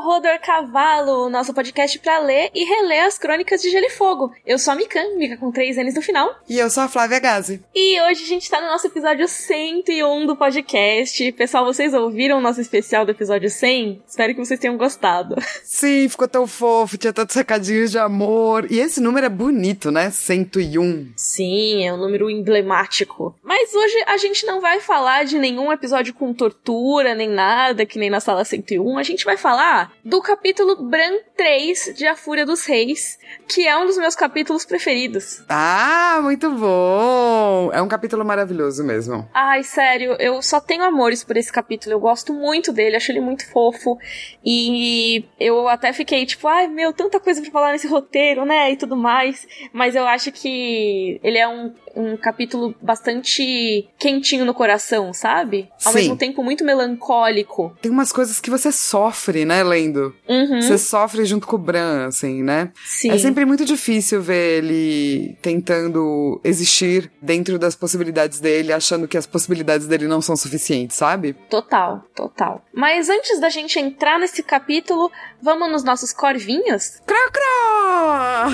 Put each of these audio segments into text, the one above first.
ao Rodor Cavalo, nosso podcast para ler e reler as crônicas de Gelo e Fogo. Eu sou a Mikan, Mika com três N's no final. E eu sou a Flávia Gazi. E hoje a gente tá no nosso episódio 101 do podcast. Pessoal, vocês ouviram o nosso especial do episódio 100? Espero que vocês tenham gostado. Sim, ficou tão fofo, tinha tantos recadinhos de amor. E esse número é bonito, né? 101. Sim, é um número emblemático. Mas hoje a gente não vai falar de nenhum episódio com tortura, nem nada, que nem na sala 101. A gente vai falar do capítulo Bran 3 de A Fúria dos Reis, que é um dos meus capítulos preferidos. Ah, muito bom! É um capítulo maravilhoso mesmo. Ai, sério, eu só tenho amores por esse capítulo. Eu gosto muito dele, acho ele muito fofo. E eu até fiquei tipo, ai meu, tanta coisa pra falar nesse roteiro, né? E tudo mais. Mas eu acho que ele é um, um capítulo bastante quentinho no coração, sabe? Ao Sim. mesmo tempo muito melancólico. Tem umas coisas que você sofre, né, lendo? Uhum. Você sofre junto com o Bran, assim, né? Sim. É sempre muito difícil ver ele tentando existir dentro das possibilidades dele, achando que as possibilidades dele não são suficientes, sabe? Total, total. Mas antes da gente entrar nesse capítulo, vamos nos nossos corvinhos? Crá, crá!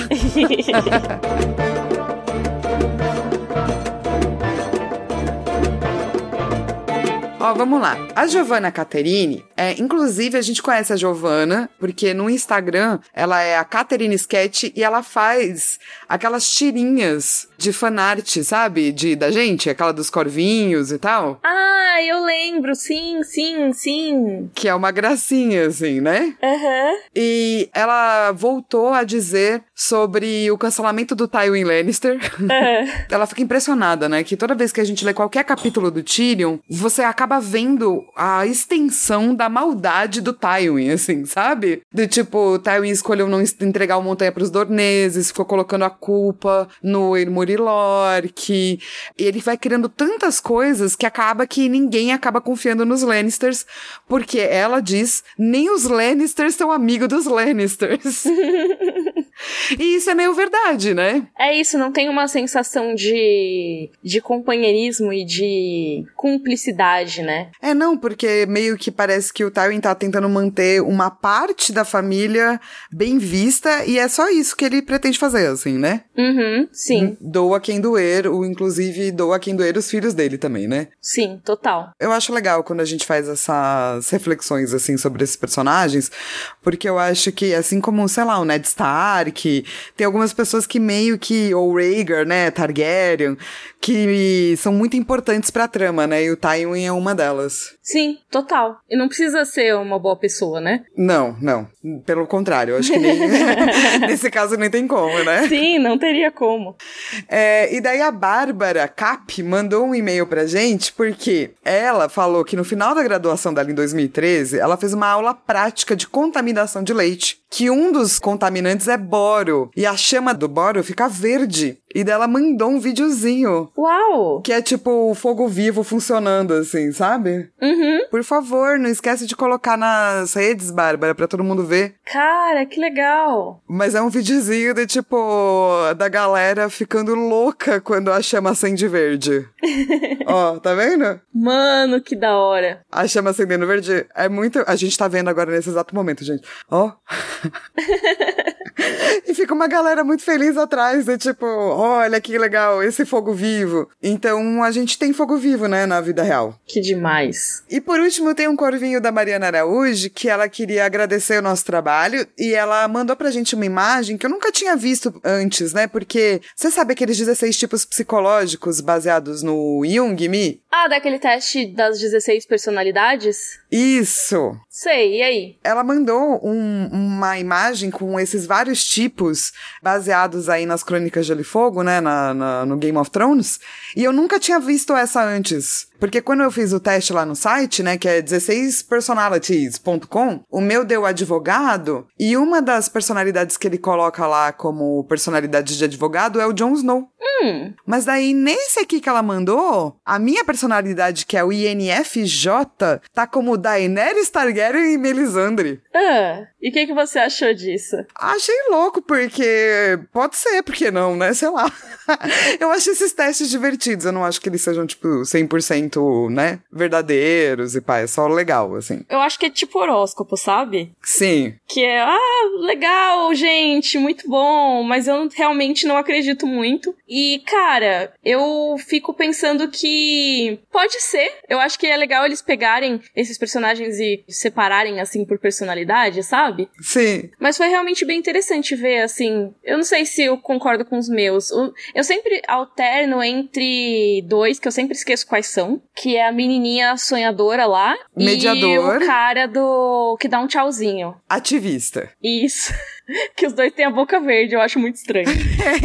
Ó, vamos lá. A Giovanna Caterine, é, inclusive a gente conhece a Giovanna, porque no Instagram ela é a Caterine Sketch e ela faz aquelas tirinhas de fanart, sabe? De, da gente, aquela dos corvinhos e tal. Ah, eu lembro, sim, sim, sim. Que é uma gracinha, assim, né? Aham. E ela voltou a dizer sobre o cancelamento do Tywin Lannister. aham. ela fica impressionada, né? Que toda vez que a gente lê qualquer capítulo do Tyrion, você acaba vendo a extensão da maldade do Tywin, assim, sabe? Do tipo, Tywin escolheu não entregar o montanha pros Dorneses, ficou colocando a culpa no Ermori Lorque. E ele vai criando tantas coisas que acaba que ninguém acaba confiando nos Lannisters, porque ela diz, nem os Lannisters são amigos dos Lannisters. e isso é meio verdade, né? É isso, não tem uma sensação de, de companheirismo e de cumplicidade, né? É, não, porque meio que parece que o Tywin tá tentando manter uma parte da família bem vista e é só isso que ele pretende fazer, assim, né? Uhum, sim, Doa quem doer, ou inclusive doa quem doer os filhos dele também, né? sim, total. Eu acho legal quando a gente faz essas reflexões, assim, sobre esses personagens, porque eu acho que, assim como, sei lá, o Ned Stark, tem algumas pessoas que meio que, ou Rhaegar, né, Targaryen, que são muito importantes pra trama, né, e o Tywin é uma delas. Sim, total. E não precisa ser uma boa pessoa, né? Não, não. Pelo contrário, acho que nem. nesse caso nem tem como, né? Sim, não teria como. É, e daí a Bárbara Cap mandou um e-mail pra gente, porque ela falou que no final da graduação dela em 2013, ela fez uma aula prática de contaminação de leite. Que um dos contaminantes é boro. E a chama do boro fica verde. E dela mandou um videozinho. Uau! Que é tipo o fogo vivo funcionando, assim, sabe? Uhum. Por favor, não esquece de colocar nas redes, Bárbara, pra todo mundo ver. Cara, que legal! Mas é um videozinho de tipo da galera ficando louca quando a chama acende verde. Ó, tá vendo? Mano, que da hora. A chama acendendo verde é muito. A gente tá vendo agora nesse exato momento, gente. Ó. e fica uma galera muito feliz atrás, de tipo, olha que legal, esse fogo vivo. Então a gente tem fogo vivo, né, na vida real. Que demais. E por último, tem um corvinho da Mariana Araújo que ela queria agradecer o nosso trabalho e ela mandou pra gente uma imagem que eu nunca tinha visto antes, né? Porque você sabe aqueles 16 tipos psicológicos baseados no Jung, Mi? Ah, daquele teste das 16 personalidades? Isso! Sei, e aí? Ela mandou um- uma imagem com esses vários tipos baseados aí nas Crônicas de e Fogo, né? na- na- no Game of Thrones. E eu nunca tinha visto essa antes. Porque quando eu fiz o teste lá no site, né, que é 16personalities.com, o meu deu advogado, e uma das personalidades que ele coloca lá como personalidade de advogado é o Jon Snow. Hum, Mas daí, nesse aqui que ela mandou, a minha personalidade, que é o INFJ, tá como Daenerys Targaryen e Melisandre. ah, e o que, que você achou disso? Achei louco, porque pode ser, porque não, né? Sei lá. eu acho esses testes divertidos. Eu não acho que eles sejam, tipo, 100% 100%, né, verdadeiros e pá, é só legal, assim. Eu acho que é tipo horóscopo, sabe? Sim. Que é, ah, legal, gente, muito bom, mas eu realmente não acredito muito. E, cara, eu fico pensando que pode ser. Eu acho que é legal eles pegarem esses personagens e separarem, assim, por personalidade, sabe? Sim. Mas foi realmente bem interessante ver, assim. Eu não sei se eu concordo com os meus. Eu sempre alterno entre dois, que eu sempre esqueço quais são, que é a menininha sonhadora lá Mediador. e o cara do que dá um tchauzinho. Ativista. Isso. que os dois têm a boca verde, eu acho muito estranho.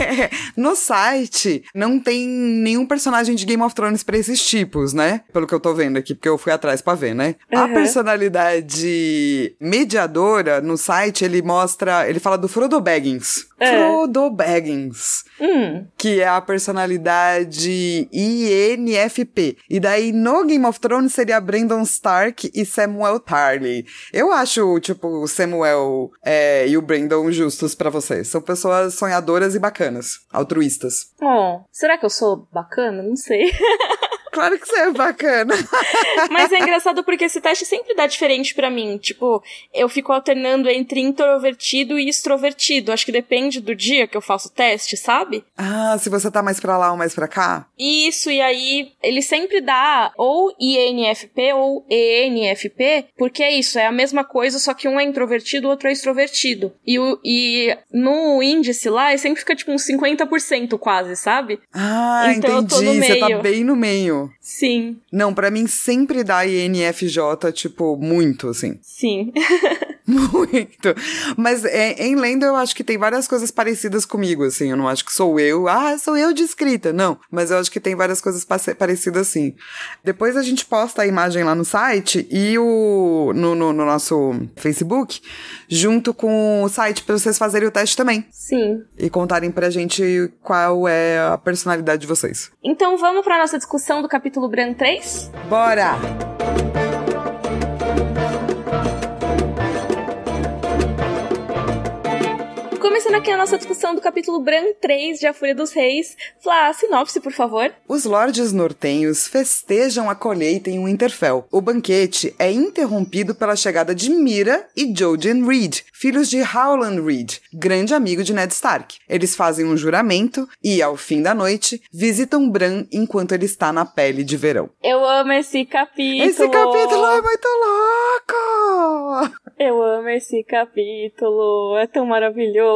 no site, não tem nenhum personagem de Game of Thrones pra esses tipos, né? Pelo que eu tô vendo aqui, porque eu fui atrás pra ver, né? Uhum. A personalidade mediadora no site, ele mostra. Ele fala do Frodo Baggins. É. Frodo Baggins. Hum. Que é a personalidade INFP. E daí no Game of Thrones seria Brandon Stark e Samuel Tarly. Eu acho, tipo, o Samuel é, e o Brandon justos para vocês. São pessoas sonhadoras e bacanas, altruístas. Oh, será que eu sou bacana? Não sei. Claro que você é bacana. Mas é engraçado porque esse teste sempre dá diferente para mim. Tipo, eu fico alternando entre introvertido e extrovertido. Acho que depende do dia que eu faço o teste, sabe? Ah, se você tá mais pra lá ou mais pra cá? Isso, e aí ele sempre dá ou INFP ou ENFP, porque é isso, é a mesma coisa, só que um é introvertido, o outro é extrovertido. E, o, e no índice lá, sempre fica tipo uns 50% quase, sabe? Ah, então entendi. Você tá bem no meio. Sim. Não, para mim sempre dá INFJ, tipo, muito, assim. Sim. muito. Mas é, em lenda eu acho que tem várias coisas parecidas comigo, assim. Eu não acho que sou eu, ah, sou eu de escrita. Não. Mas eu acho que tem várias coisas parecidas, assim. Depois a gente posta a imagem lá no site e o. no, no, no nosso Facebook, junto com o site para vocês fazerem o teste também. Sim. E contarem pra gente qual é a personalidade de vocês. Então vamos pra nossa discussão do capítulo Bran 3? Bora! Começando aqui a nossa discussão do capítulo Bran 3 de A Fúria dos Reis. Flá, sinopse, por favor. Os lordes nortenhos festejam a colheita em Winterfell. O banquete é interrompido pela chegada de Mira e Jojen Reed, filhos de Howland Reed, grande amigo de Ned Stark. Eles fazem um juramento e, ao fim da noite, visitam Bran enquanto ele está na pele de verão. Eu amo esse capítulo. Esse capítulo é muito louco! Eu amo esse capítulo. É tão maravilhoso.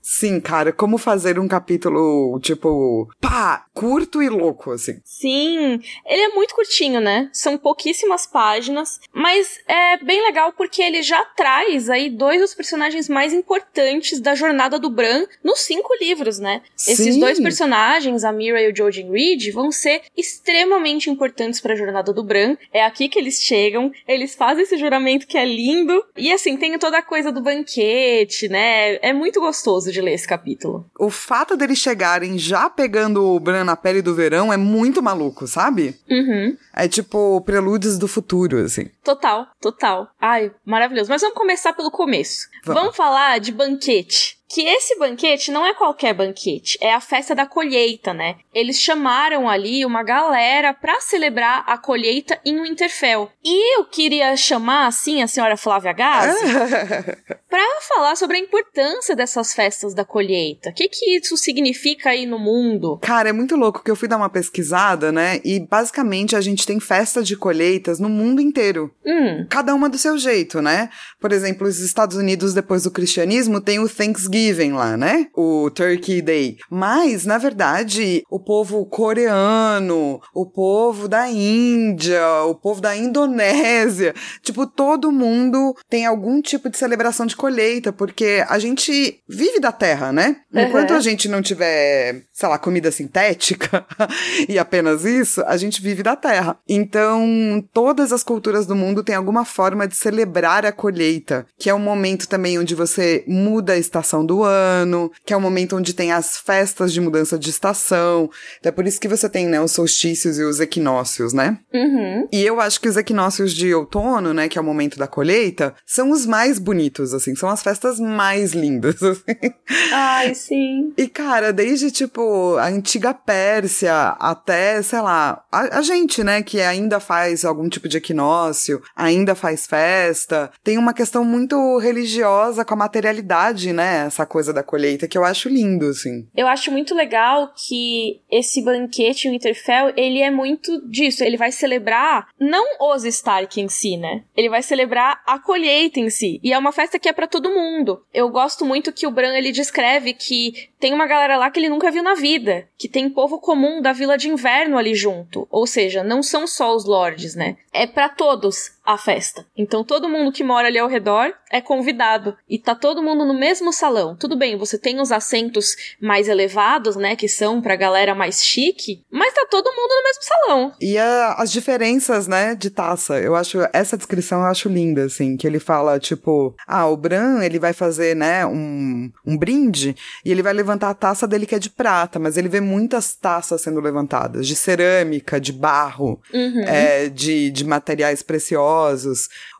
Sim, cara, como fazer um capítulo, tipo, pá, curto e louco, assim. Sim, ele é muito curtinho, né? São pouquíssimas páginas, mas é bem legal porque ele já traz aí dois dos personagens mais importantes da jornada do Bran nos cinco livros, né? Sim. Esses dois personagens, a Mira e o Jojen Reed, vão ser extremamente importantes para a jornada do Bran. É aqui que eles chegam, eles fazem esse juramento que é lindo, e assim, tem toda a coisa do banquete, né? É muito muito gostoso de ler esse capítulo. O fato deles chegarem já pegando o Bran na pele do verão é muito maluco, sabe? Uhum. É tipo prelúdios do futuro, assim. Total, total. Ai, maravilhoso. Mas vamos começar pelo começo. Vamos, vamos falar de banquete que esse banquete não é qualquer banquete, é a festa da colheita, né? Eles chamaram ali uma galera para celebrar a colheita em Winterfell. E eu queria chamar assim a senhora Flávia Gazi para falar sobre a importância dessas festas da colheita. O que que isso significa aí no mundo? Cara, é muito louco que eu fui dar uma pesquisada, né? E basicamente a gente tem festas de colheitas no mundo inteiro. Hum. Cada uma do seu jeito, né? Por exemplo, os Estados Unidos depois do cristianismo tem o Thanksgiving Thanksgiving lá, né? O Turkey Day. Mas, na verdade, o povo coreano, o povo da Índia, o povo da Indonésia, tipo, todo mundo tem algum tipo de celebração de colheita, porque a gente vive da terra, né? Enquanto uhum. a gente não tiver, sei lá, comida sintética e apenas isso, a gente vive da terra. Então, todas as culturas do mundo têm alguma forma de celebrar a colheita, que é um momento também onde você muda a estação do ano, que é o momento onde tem as festas de mudança de estação. Então é por isso que você tem, né, os solstícios e os equinócios, né? Uhum. E eu acho que os equinócios de outono, né, que é o momento da colheita, são os mais bonitos, assim, são as festas mais lindas. Assim. Ai, sim. E, cara, desde, tipo, a antiga Pérsia até, sei lá, a, a gente, né, que ainda faz algum tipo de equinócio, ainda faz festa, tem uma questão muito religiosa com a materialidade, né, essa coisa da colheita, que eu acho lindo, assim. Eu acho muito legal que esse banquete, o Winterfell, ele é muito disso. Ele vai celebrar não os Stark em si, né? Ele vai celebrar a colheita em si. E é uma festa que é para todo mundo. Eu gosto muito que o Bran ele descreve que tem uma galera lá que ele nunca viu na vida, que tem povo comum da Vila de Inverno ali junto. Ou seja, não são só os lords, né? É para todos a festa. Então todo mundo que mora ali ao redor é convidado e tá todo mundo no mesmo salão. Tudo bem, você tem os assentos mais elevados, né, que são pra galera mais chique, mas tá todo mundo no mesmo salão. E a, as diferenças, né, de taça. Eu acho essa descrição eu acho linda assim, que ele fala tipo, ah, o Bran, ele vai fazer, né, um, um brinde e ele vai levantar a taça dele que é de prata, mas ele vê muitas taças sendo levantadas, de cerâmica, de barro, Uhum. é, de, de materiais preciosos.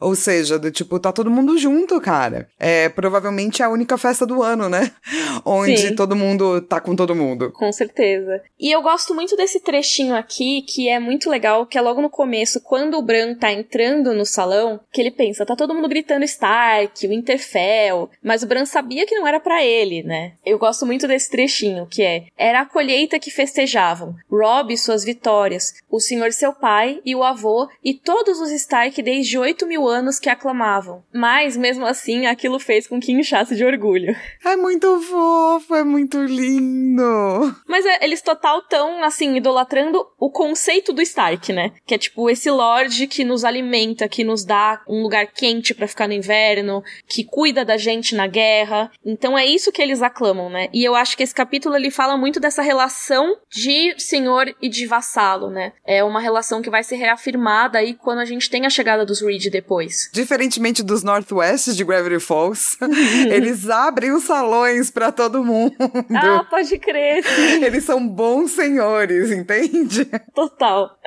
Ou seja, do tipo, tá todo mundo junto, cara. É provavelmente a única festa do ano, né? Onde Sim. todo mundo tá com todo mundo. Com certeza. E eu gosto muito desse trechinho aqui, que é muito legal, que é logo no começo, quando o Bran tá entrando no salão, que ele pensa, tá todo mundo gritando Stark, Winterfell, mas o Bran sabia que não era pra ele, né? Eu gosto muito desse trechinho, que é, era a colheita que festejavam, Robb e suas vitórias, o senhor seu pai e o avô e todos os Stark desde oito mil anos que aclamavam. Mas, mesmo assim, aquilo fez com que inchasse de orgulho. É muito fofo, é muito lindo. Mas é, eles total tão, assim, idolatrando o conceito do Stark, né? Que é tipo esse Lorde que nos alimenta, que nos dá um lugar quente pra ficar no inverno, que cuida da gente na guerra. Então é isso que eles aclamam, né? E eu acho que esse capítulo ele fala muito dessa relação de senhor e de vassalo, né? É uma relação que vai ser reafirmada aí quando a gente tem a chegada dos Reed depois. Diferentemente dos Northwest de Gravity Falls, eles abrem os salões pra todo mundo. Ah, pode crer, sim. Eles são bons senhores, entende? Total.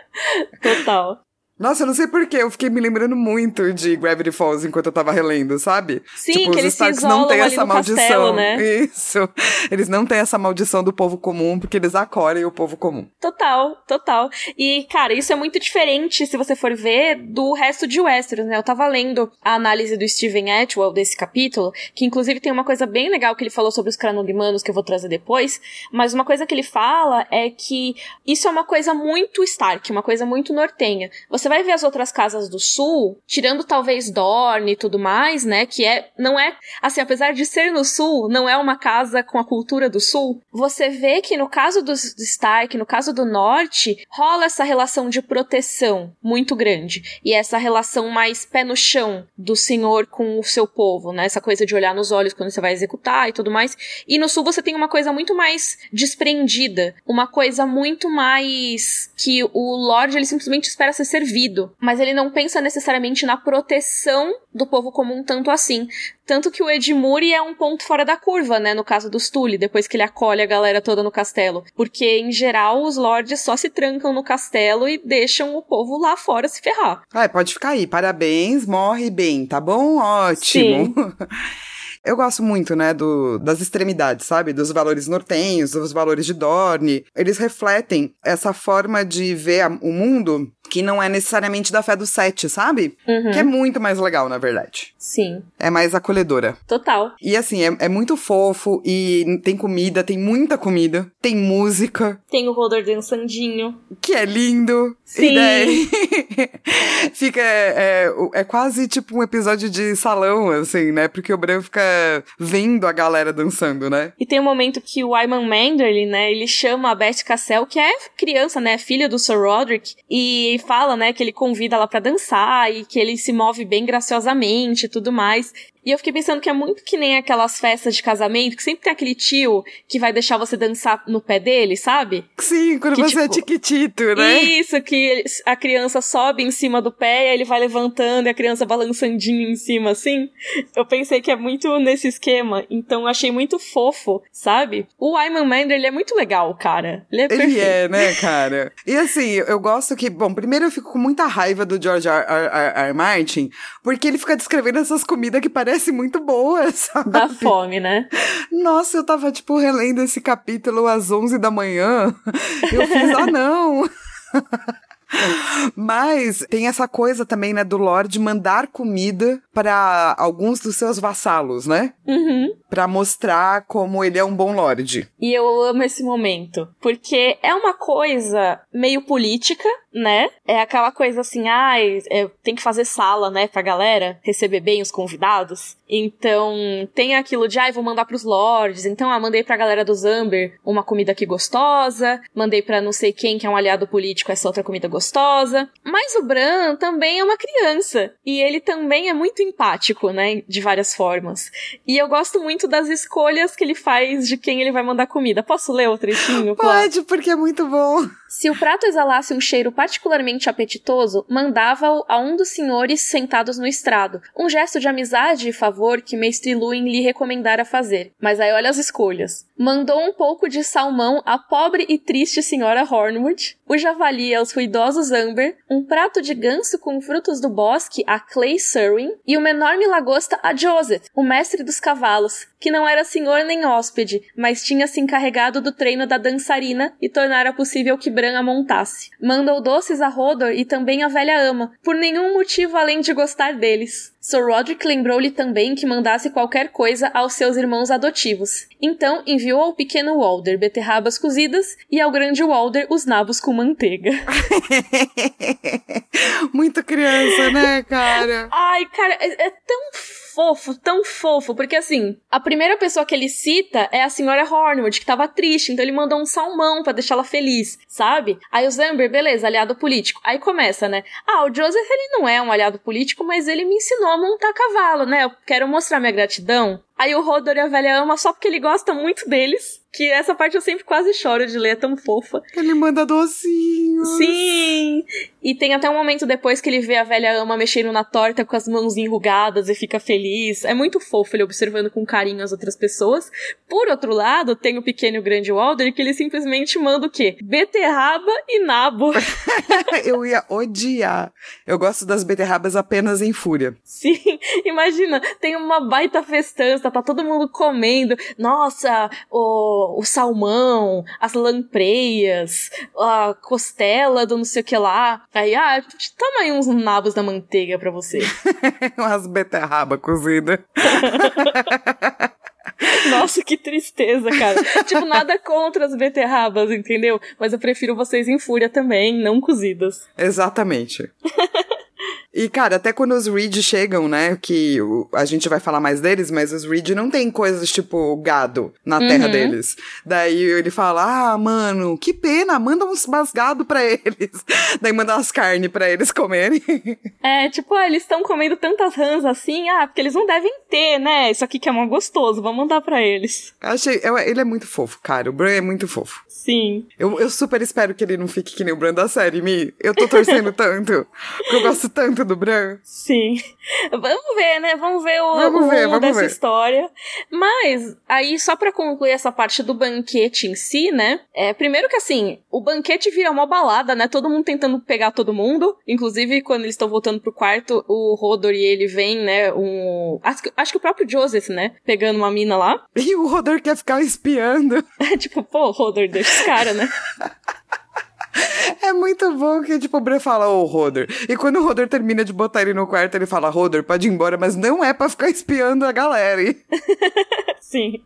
Total. Nossa, eu não sei porquê, eu fiquei me lembrando muito de Gravity Falls enquanto eu tava relendo, sabe? Sim, tipo, que os eles Starks não têm essa maldição. castelo, né? Isso. Eles não têm essa maldição do povo comum, porque eles acolhem o povo comum. Total, total. E, cara, isso é muito diferente, se você for ver, do resto de Westeros, né? Eu tava lendo a análise do Steven Atwell desse capítulo, que inclusive tem uma coisa bem legal que ele falou sobre os Cranogmanos, que eu vou trazer depois, mas uma coisa que ele fala é que isso é uma coisa muito Stark, uma coisa muito nortenha. Você vai ver as outras casas do sul, tirando talvez Dorne e tudo mais, né? Que é, não é, assim, apesar de ser no sul, não é uma casa com a cultura do sul. Você vê que no caso dos Stark, no caso do norte, rola essa relação de proteção muito grande. E essa relação mais pé no chão do senhor com o seu povo, né? Essa coisa de olhar nos olhos quando você vai executar e tudo mais. E no sul você tem uma coisa muito mais desprendida, uma coisa muito mais que o Lorde ele simplesmente espera ser servido, mas ele não pensa necessariamente na proteção do povo comum tanto assim. Tanto que o Edmure é um ponto fora da curva, né, no caso dos Tully, depois que ele acolhe a galera toda no castelo. Porque, em geral, os lords só se trancam no castelo e deixam o povo lá fora se ferrar. Ai, pode ficar aí. Parabéns, morre bem, tá bom? Ótimo. Eu gosto muito, né, do, das extremidades, sabe? Dos valores nortenhos, dos valores de Dorne. Eles refletem essa forma de ver a- o mundo que não é necessariamente da fé do sete, sabe? Uhum. Que é muito mais legal, na verdade. Sim, É mais acolhedora. total. E assim, é, é muito fofo e tem comida, tem muita comida, tem música, Tem o Rodor dançandinho. que é lindo. Sim. E daí fica. É, é, é quase tipo um episódio de salão, assim, né? Porque o Bran fica vendo a galera dançando, né? E tem um momento que o Ayman Manderly, né, ele chama a Beth Cassell, que é criança, né, filha do Sir Roderick, e fala, né, que ele convida ela pra dançar e que ele se move bem graciosamente e tudo mais. E eu fiquei pensando que é muito que nem aquelas festas de casamento, que sempre tem aquele tio que vai deixar você dançar no pé dele, sabe? Sim, quando Que, você é tipo, tiquitito, né? Isso, que ele- a criança sobe em cima do pé e aí ele vai levantando e a criança balançandinho em cima, assim. Eu pensei que é muito nesse esquema, então eu achei muito fofo, sabe? O Ayman Mander, ele é muito legal, cara. Ele é Ele perfeito. é, né, cara? E assim, eu gosto que, bom, primeiro eu fico com muita raiva do George R. R. R. R. Martin, porque ele fica descrevendo essas comidas que parecem muito boas, sabe? Dá fome, né? Nossa, eu tava, tipo, relendo esse capítulo às 11 da manhã. Eu fiz, ah, não. Mas tem essa coisa também, né, do Lorde mandar comida para alguns dos seus vassalos, né? Uhum. Pra mostrar como ele é um bom Lorde. E eu amo esse momento. Porque é uma coisa meio política, né? É aquela coisa assim, ai, é, tem que fazer sala, né, pra galera receber bem os convidados. Então, tem aquilo de, ai, vou mandar pros lords. Então, ah, mandei pra galera do Zamber uma comida aqui gostosa. Mandei pra não sei quem, que é um aliado político, essa outra comida gostosa. Mas o Bran também é uma criança. E ele também é muito empático, né, de várias formas. E eu gosto muito das escolhas que ele faz de quem ele vai mandar comida. Posso ler o trechinho? Pode, porque é muito bom. Se o prato exalasse um cheiro particularmente apetitoso, mandava-o a um dos senhores sentados no estrado, um gesto de amizade e favor que Mestre Luin lhe recomendara fazer. Mas aí olha as escolhas. Mandou um pouco de salmão à pobre e triste senhora Hornwood, o javali aos ruidosos Amber, um prato de ganso com frutos do bosque a Clay Serwin e uma enorme lagosta a Joseph, o mestre dos cavalos, que não era senhor nem hóspede, mas tinha se encarregado do treino da dançarina e tornara possível que Bran a montasse. Mandou doces a Hodor e também a velha ama, por nenhum motivo além de gostar deles. Sir Roderick lembrou-lhe também que mandasse qualquer coisa aos seus irmãos adotivos. Então enviou ao pequeno Walder beterrabas cozidas e ao grande Walder os nabos com manteiga. muito criança, né, cara? Ai, cara, é, é tão fofo, tão fofo, porque assim, a primeira pessoa que ele cita é a senhora Hornwood, que tava triste, então ele mandou um salmão pra deixar ela feliz, sabe? Aí o Zamber, beleza, aliado político. Aí começa, né? Ah, o Joseph, ele não é um aliado político, mas ele me ensinou a montar cavalo, né? Eu quero mostrar minha gratidão. Aí o Rodor e a velha ama só porque ele gosta muito deles. Que essa parte eu sempre quase choro de ler, é tão fofa. Ele manda docinhos. Sim! E tem até um momento depois que ele vê a velha ama mexendo na torta com as mãos enrugadas e fica feliz. É muito fofo ele observando com carinho as outras pessoas. Por outro lado, tem o pequeno e o grande Walder que ele simplesmente manda o quê? Beterraba e nabo. Eu ia odiar. Eu gosto das beterrabas apenas em fúria. Sim, imagina, tem uma baita festança, tá todo mundo comendo. Nossa, o, o salmão, as lampreias, a costela do não sei o que lá. Aí, ah, toma aí uns nabos da manteiga pra você. Umas beterraba cozida. Nossa, que tristeza, cara. tipo, nada contra as beterrabas, entendeu? Mas eu prefiro vocês em fúria também, não cozidas. Exatamente. E, cara, até quando os Reed chegam, né? Que a gente vai falar mais deles, mas os Reed não tem coisas tipo gado na terra Uhum. deles. Daí ele fala: Ah, mano, que pena, manda uns mais gado pra eles. Daí manda umas carnes pra eles comerem. É, tipo, ah, eles estão comendo tantas rãs assim, ah, porque eles não devem ter, né? Isso aqui que é mó gostoso, vamos mandar pra eles. Achei. eu- ele é muito fofo, cara. O Bran é muito fofo. Sim. Eu, eu super espero que ele não fique que nem o Bran da série, Mi. Eu tô torcendo tanto. Porque eu gosto tanto do Bran. Sim. Vamos ver, né? Vamos ver o, Vamos ver, vamos dessa ver. história. Mas, aí, só pra concluir essa parte do banquete em si, né? É, primeiro que assim, o banquete vira uma balada, né? Todo mundo tentando pegar todo mundo. Inclusive, quando eles estão voltando pro quarto, o Rodor e ele vem, né? Um. Acho que, acho que o próprio Joseph, né? Pegando uma mina lá. E o Rodor quer ficar espiando. tipo, pô, Rodor, deixa os caras, né? É muito bom que, tipo, o Bran fala, ô, Rodor. E quando o Rodor termina de botar ele no quarto, ele fala, Rodor, pode ir embora, mas não é pra ficar espiando a galera? Sim.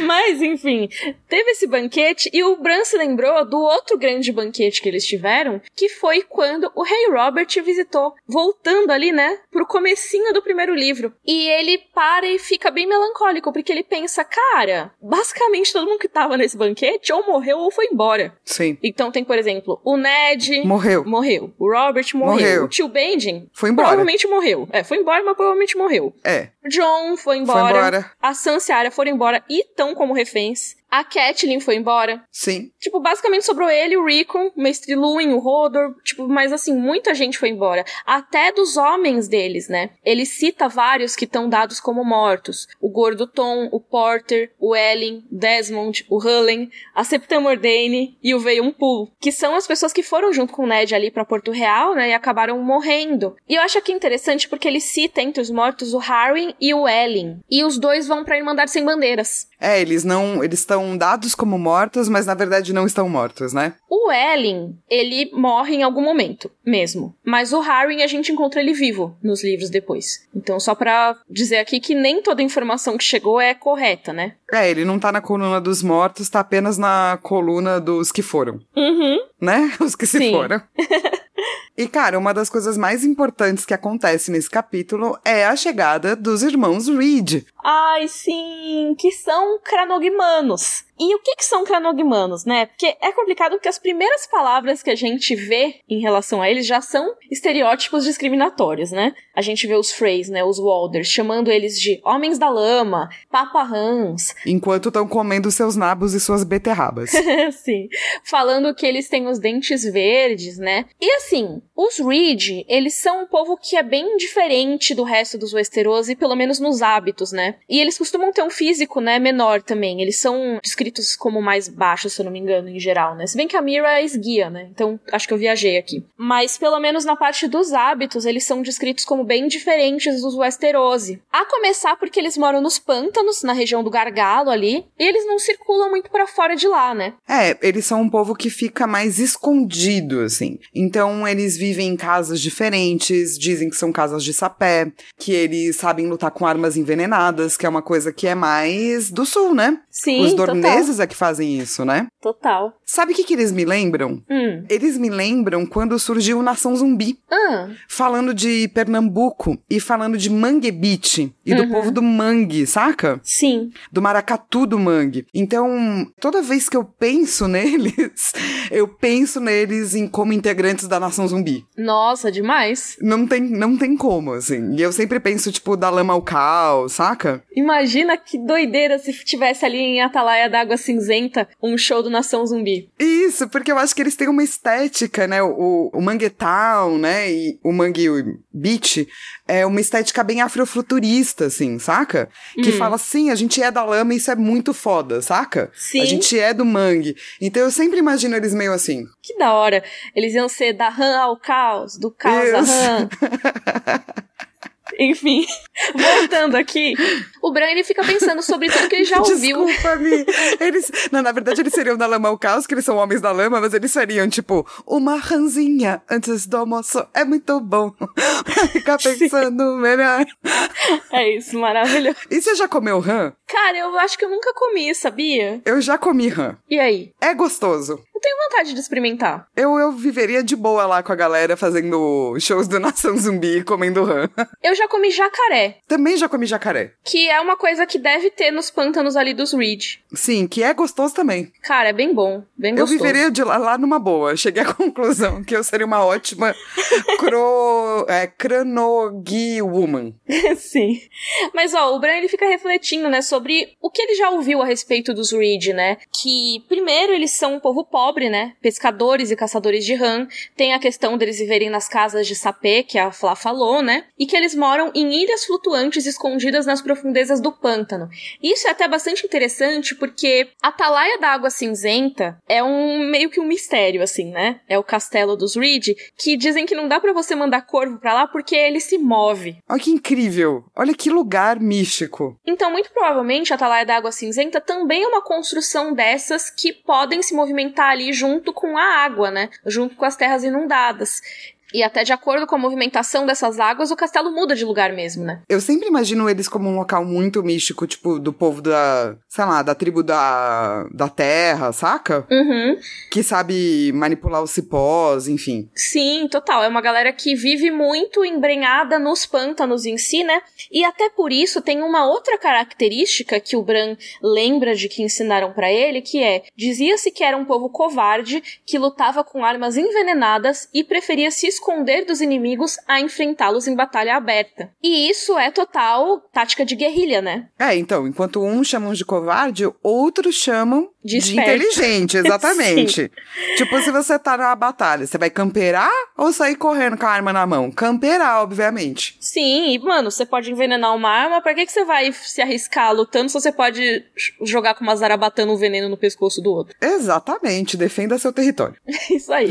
Mas, enfim, teve esse banquete e o Bran se lembrou do outro grande banquete que eles tiveram, que foi quando o rei Robert visitou, voltando ali, né, pro comecinho do primeiro livro. E ele para e fica bem melancólico, porque ele pensa, cara, basicamente todo mundo que tava nesse banquete ou morreu ou foi embora. Sim. Então tem, por exemplo, o Ned... Morreu. Morreu. O Robert morreu. Morreu. O tio Benjen Foi embora. provavelmente morreu. É, foi embora, mas provavelmente morreu. É. John foi embora. Foi embora. A Sansa e a Arya foram embora e estão como reféns. A Catelyn foi embora. Sim. Tipo, basicamente sobrou ele, o Rickon, o Mestre Luin, o Hodor. Tipo, mas assim, muita gente foi embora. Até dos homens deles, né? Ele cita vários que estão dados como mortos. O Gordo Tom, o Porter, o Ellen, Desmond, o Hullen, a Septa Mordane e o Veion Pool. Que são as pessoas que foram junto com o Ned ali pra Porto Real, né? E acabaram morrendo. E eu acho aqui interessante porque ele cita entre os mortos o Harwin e o Ellen. E os dois vão pra Irmandade Sem Bandeiras. É, eles não. Eles estão dados como mortos, mas na verdade não estão mortos, né? O Ellen, ele morre em algum momento, mesmo. Mas o Harry, a gente encontra ele vivo nos livros depois. Então, só pra dizer aqui que nem toda a informação que chegou é correta, né? É, ele não tá na coluna dos mortos, tá apenas na coluna dos que foram. Uhum. Né? Os que se Sim. foram. E, cara, uma das coisas mais importantes que acontece nesse capítulo é a chegada dos irmãos Reed. Ai, sim, que são cranogmanos. E o que, que são cranogmanos, né? Porque é complicado porque as primeiras palavras que a gente vê em relação a eles já são estereótipos discriminatórios, né? A gente vê os Freys, né? Os Walders, chamando eles de Homens da Lama, Paparrãs, Enquanto estão comendo seus nabos e suas beterrabas. Sim. Falando que eles têm os dentes verdes, né? E assim, os Reed, eles são um povo que é bem diferente do resto dos Westerosi, pelo menos nos hábitos, né? E eles costumam ter um físico, né, menor também. Eles são descritos como mais baixos, se eu não me engano, em geral, né? Se bem que a Mira é esguia, né? Então, acho que eu viajei aqui. Mas, pelo menos na parte dos hábitos, eles são descritos como bem diferentes dos Westerosi. A começar porque eles moram nos pântanos, na região do Gargalo ali, e eles não circulam muito pra fora de lá, né? É, eles são um povo que fica mais escondido, assim. Então, eles vivem em casas diferentes, dizem que são casas de sapé, que eles sabem lutar com armas envenenadas, que é uma coisa que é mais do sul, né? Sim, Os total. dorneses é que fazem isso, né? Total. Sabe o que, que eles me lembram? Hum. Eles me lembram quando surgiu Nação Zumbi, Ah, falando de Pernambuco e falando de Mangue Beach e do Uhum. povo do mangue, saca? sim. do maracatu do mangue. Então, toda vez que eu penso neles, eu penso neles em como integrantes da nação zumbi. Nossa, demais. Não tem, não tem como, assim. E eu sempre penso, tipo, da lama ao cal, saca? Imagina que doideira se tivesse ali em Atalaia d'Água Cinzenta um show do Nação Zumbi. Isso, porque eu acho que eles têm uma estética, né? O, o Mangue Town, né? E o Mangue Beach é uma estética bem afrofuturista, assim, saca? Que Hum. fala assim, a gente é da lama e isso é muito foda, saca? Sim. A gente é do mangue. Então eu sempre imagino eles meio assim. Que da hora. Eles iam ser da Han ao caos, do caos à Isso. Enfim, voltando aqui, o Bran ele fica pensando sobre tudo que ele já ouviu. Desculpa, Mi. Eles, não, na verdade, eles seriam da lama ao caos, que eles são homens da lama, mas eles seriam, tipo, uma ranzinha antes do almoço. É muito bom. Ficar pensando melhor. É isso, maravilhoso. E você já comeu rã? Cara, eu acho que eu nunca comi, sabia? Eu já comi rã. E aí? É gostoso. Eu tenho vontade de experimentar. Eu, eu viveria de boa lá com a galera fazendo shows do Nação Zumbi e comendo rã. Eu já comi jacaré, Também já comi jacaré. que é uma coisa que deve ter nos pântanos ali dos Reed. Sim, que é gostoso também. Cara, é bem bom, bem Eu gostoso. viveria de lá, lá numa boa. Cheguei à conclusão que eu seria uma ótima cro, é, cranogi woman. Sim. Mas, ó, o Bran, ele fica refletindo, né, sobre o que ele já ouviu a respeito dos Reed, né? Que, primeiro, eles são um povo pobre, né? Pescadores e caçadores de rã. Tem a questão deles viverem nas casas de sapê, que a Flá falou, né? E que eles moram em ilhas flutuantes escondidas nas profundezas do pântano. Isso é até bastante interessante, porque a Atalaia da Água Cinzenta é um meio que um mistério, assim, né? É o castelo dos Reed, que dizem que não dá pra você mandar corvo pra lá porque ele se move. Olha que incrível. Olha que lugar místico. Então, muito provavelmente, a Atalaia da Água Cinzenta também é uma construção dessas que podem se movimentar ali junto com a água, né? Junto com as terras inundadas. E até de acordo com a movimentação dessas águas, o castelo muda de lugar mesmo, né? Eu sempre imagino eles como um local muito místico, tipo, do povo da, sei lá, da tribo da, da terra, saca? Uhum. Que sabe manipular os cipós, enfim. Sim, total. É uma galera que vive muito embrenhada nos pântanos em si, né? E até por isso tem uma outra característica que o Bran lembra de que ensinaram pra ele, que é: dizia-se que era um povo covarde que lutava com armas envenenadas e preferia se esconder esconder dos inimigos a enfrentá-los em batalha aberta. E isso é total tática de guerrilha, né? É, então, enquanto uns chamam de covarde, outros chamam de, de inteligente, exatamente. tipo, se você tá na batalha, você vai camperar ou sair correndo com a arma na mão? Camperar, obviamente. Sim, e, mano, você pode envenenar uma arma, pra que, que você vai se arriscar lutando se você pode jogar com uma zarabatana um veneno no pescoço do outro? Exatamente, defenda seu território. Isso aí.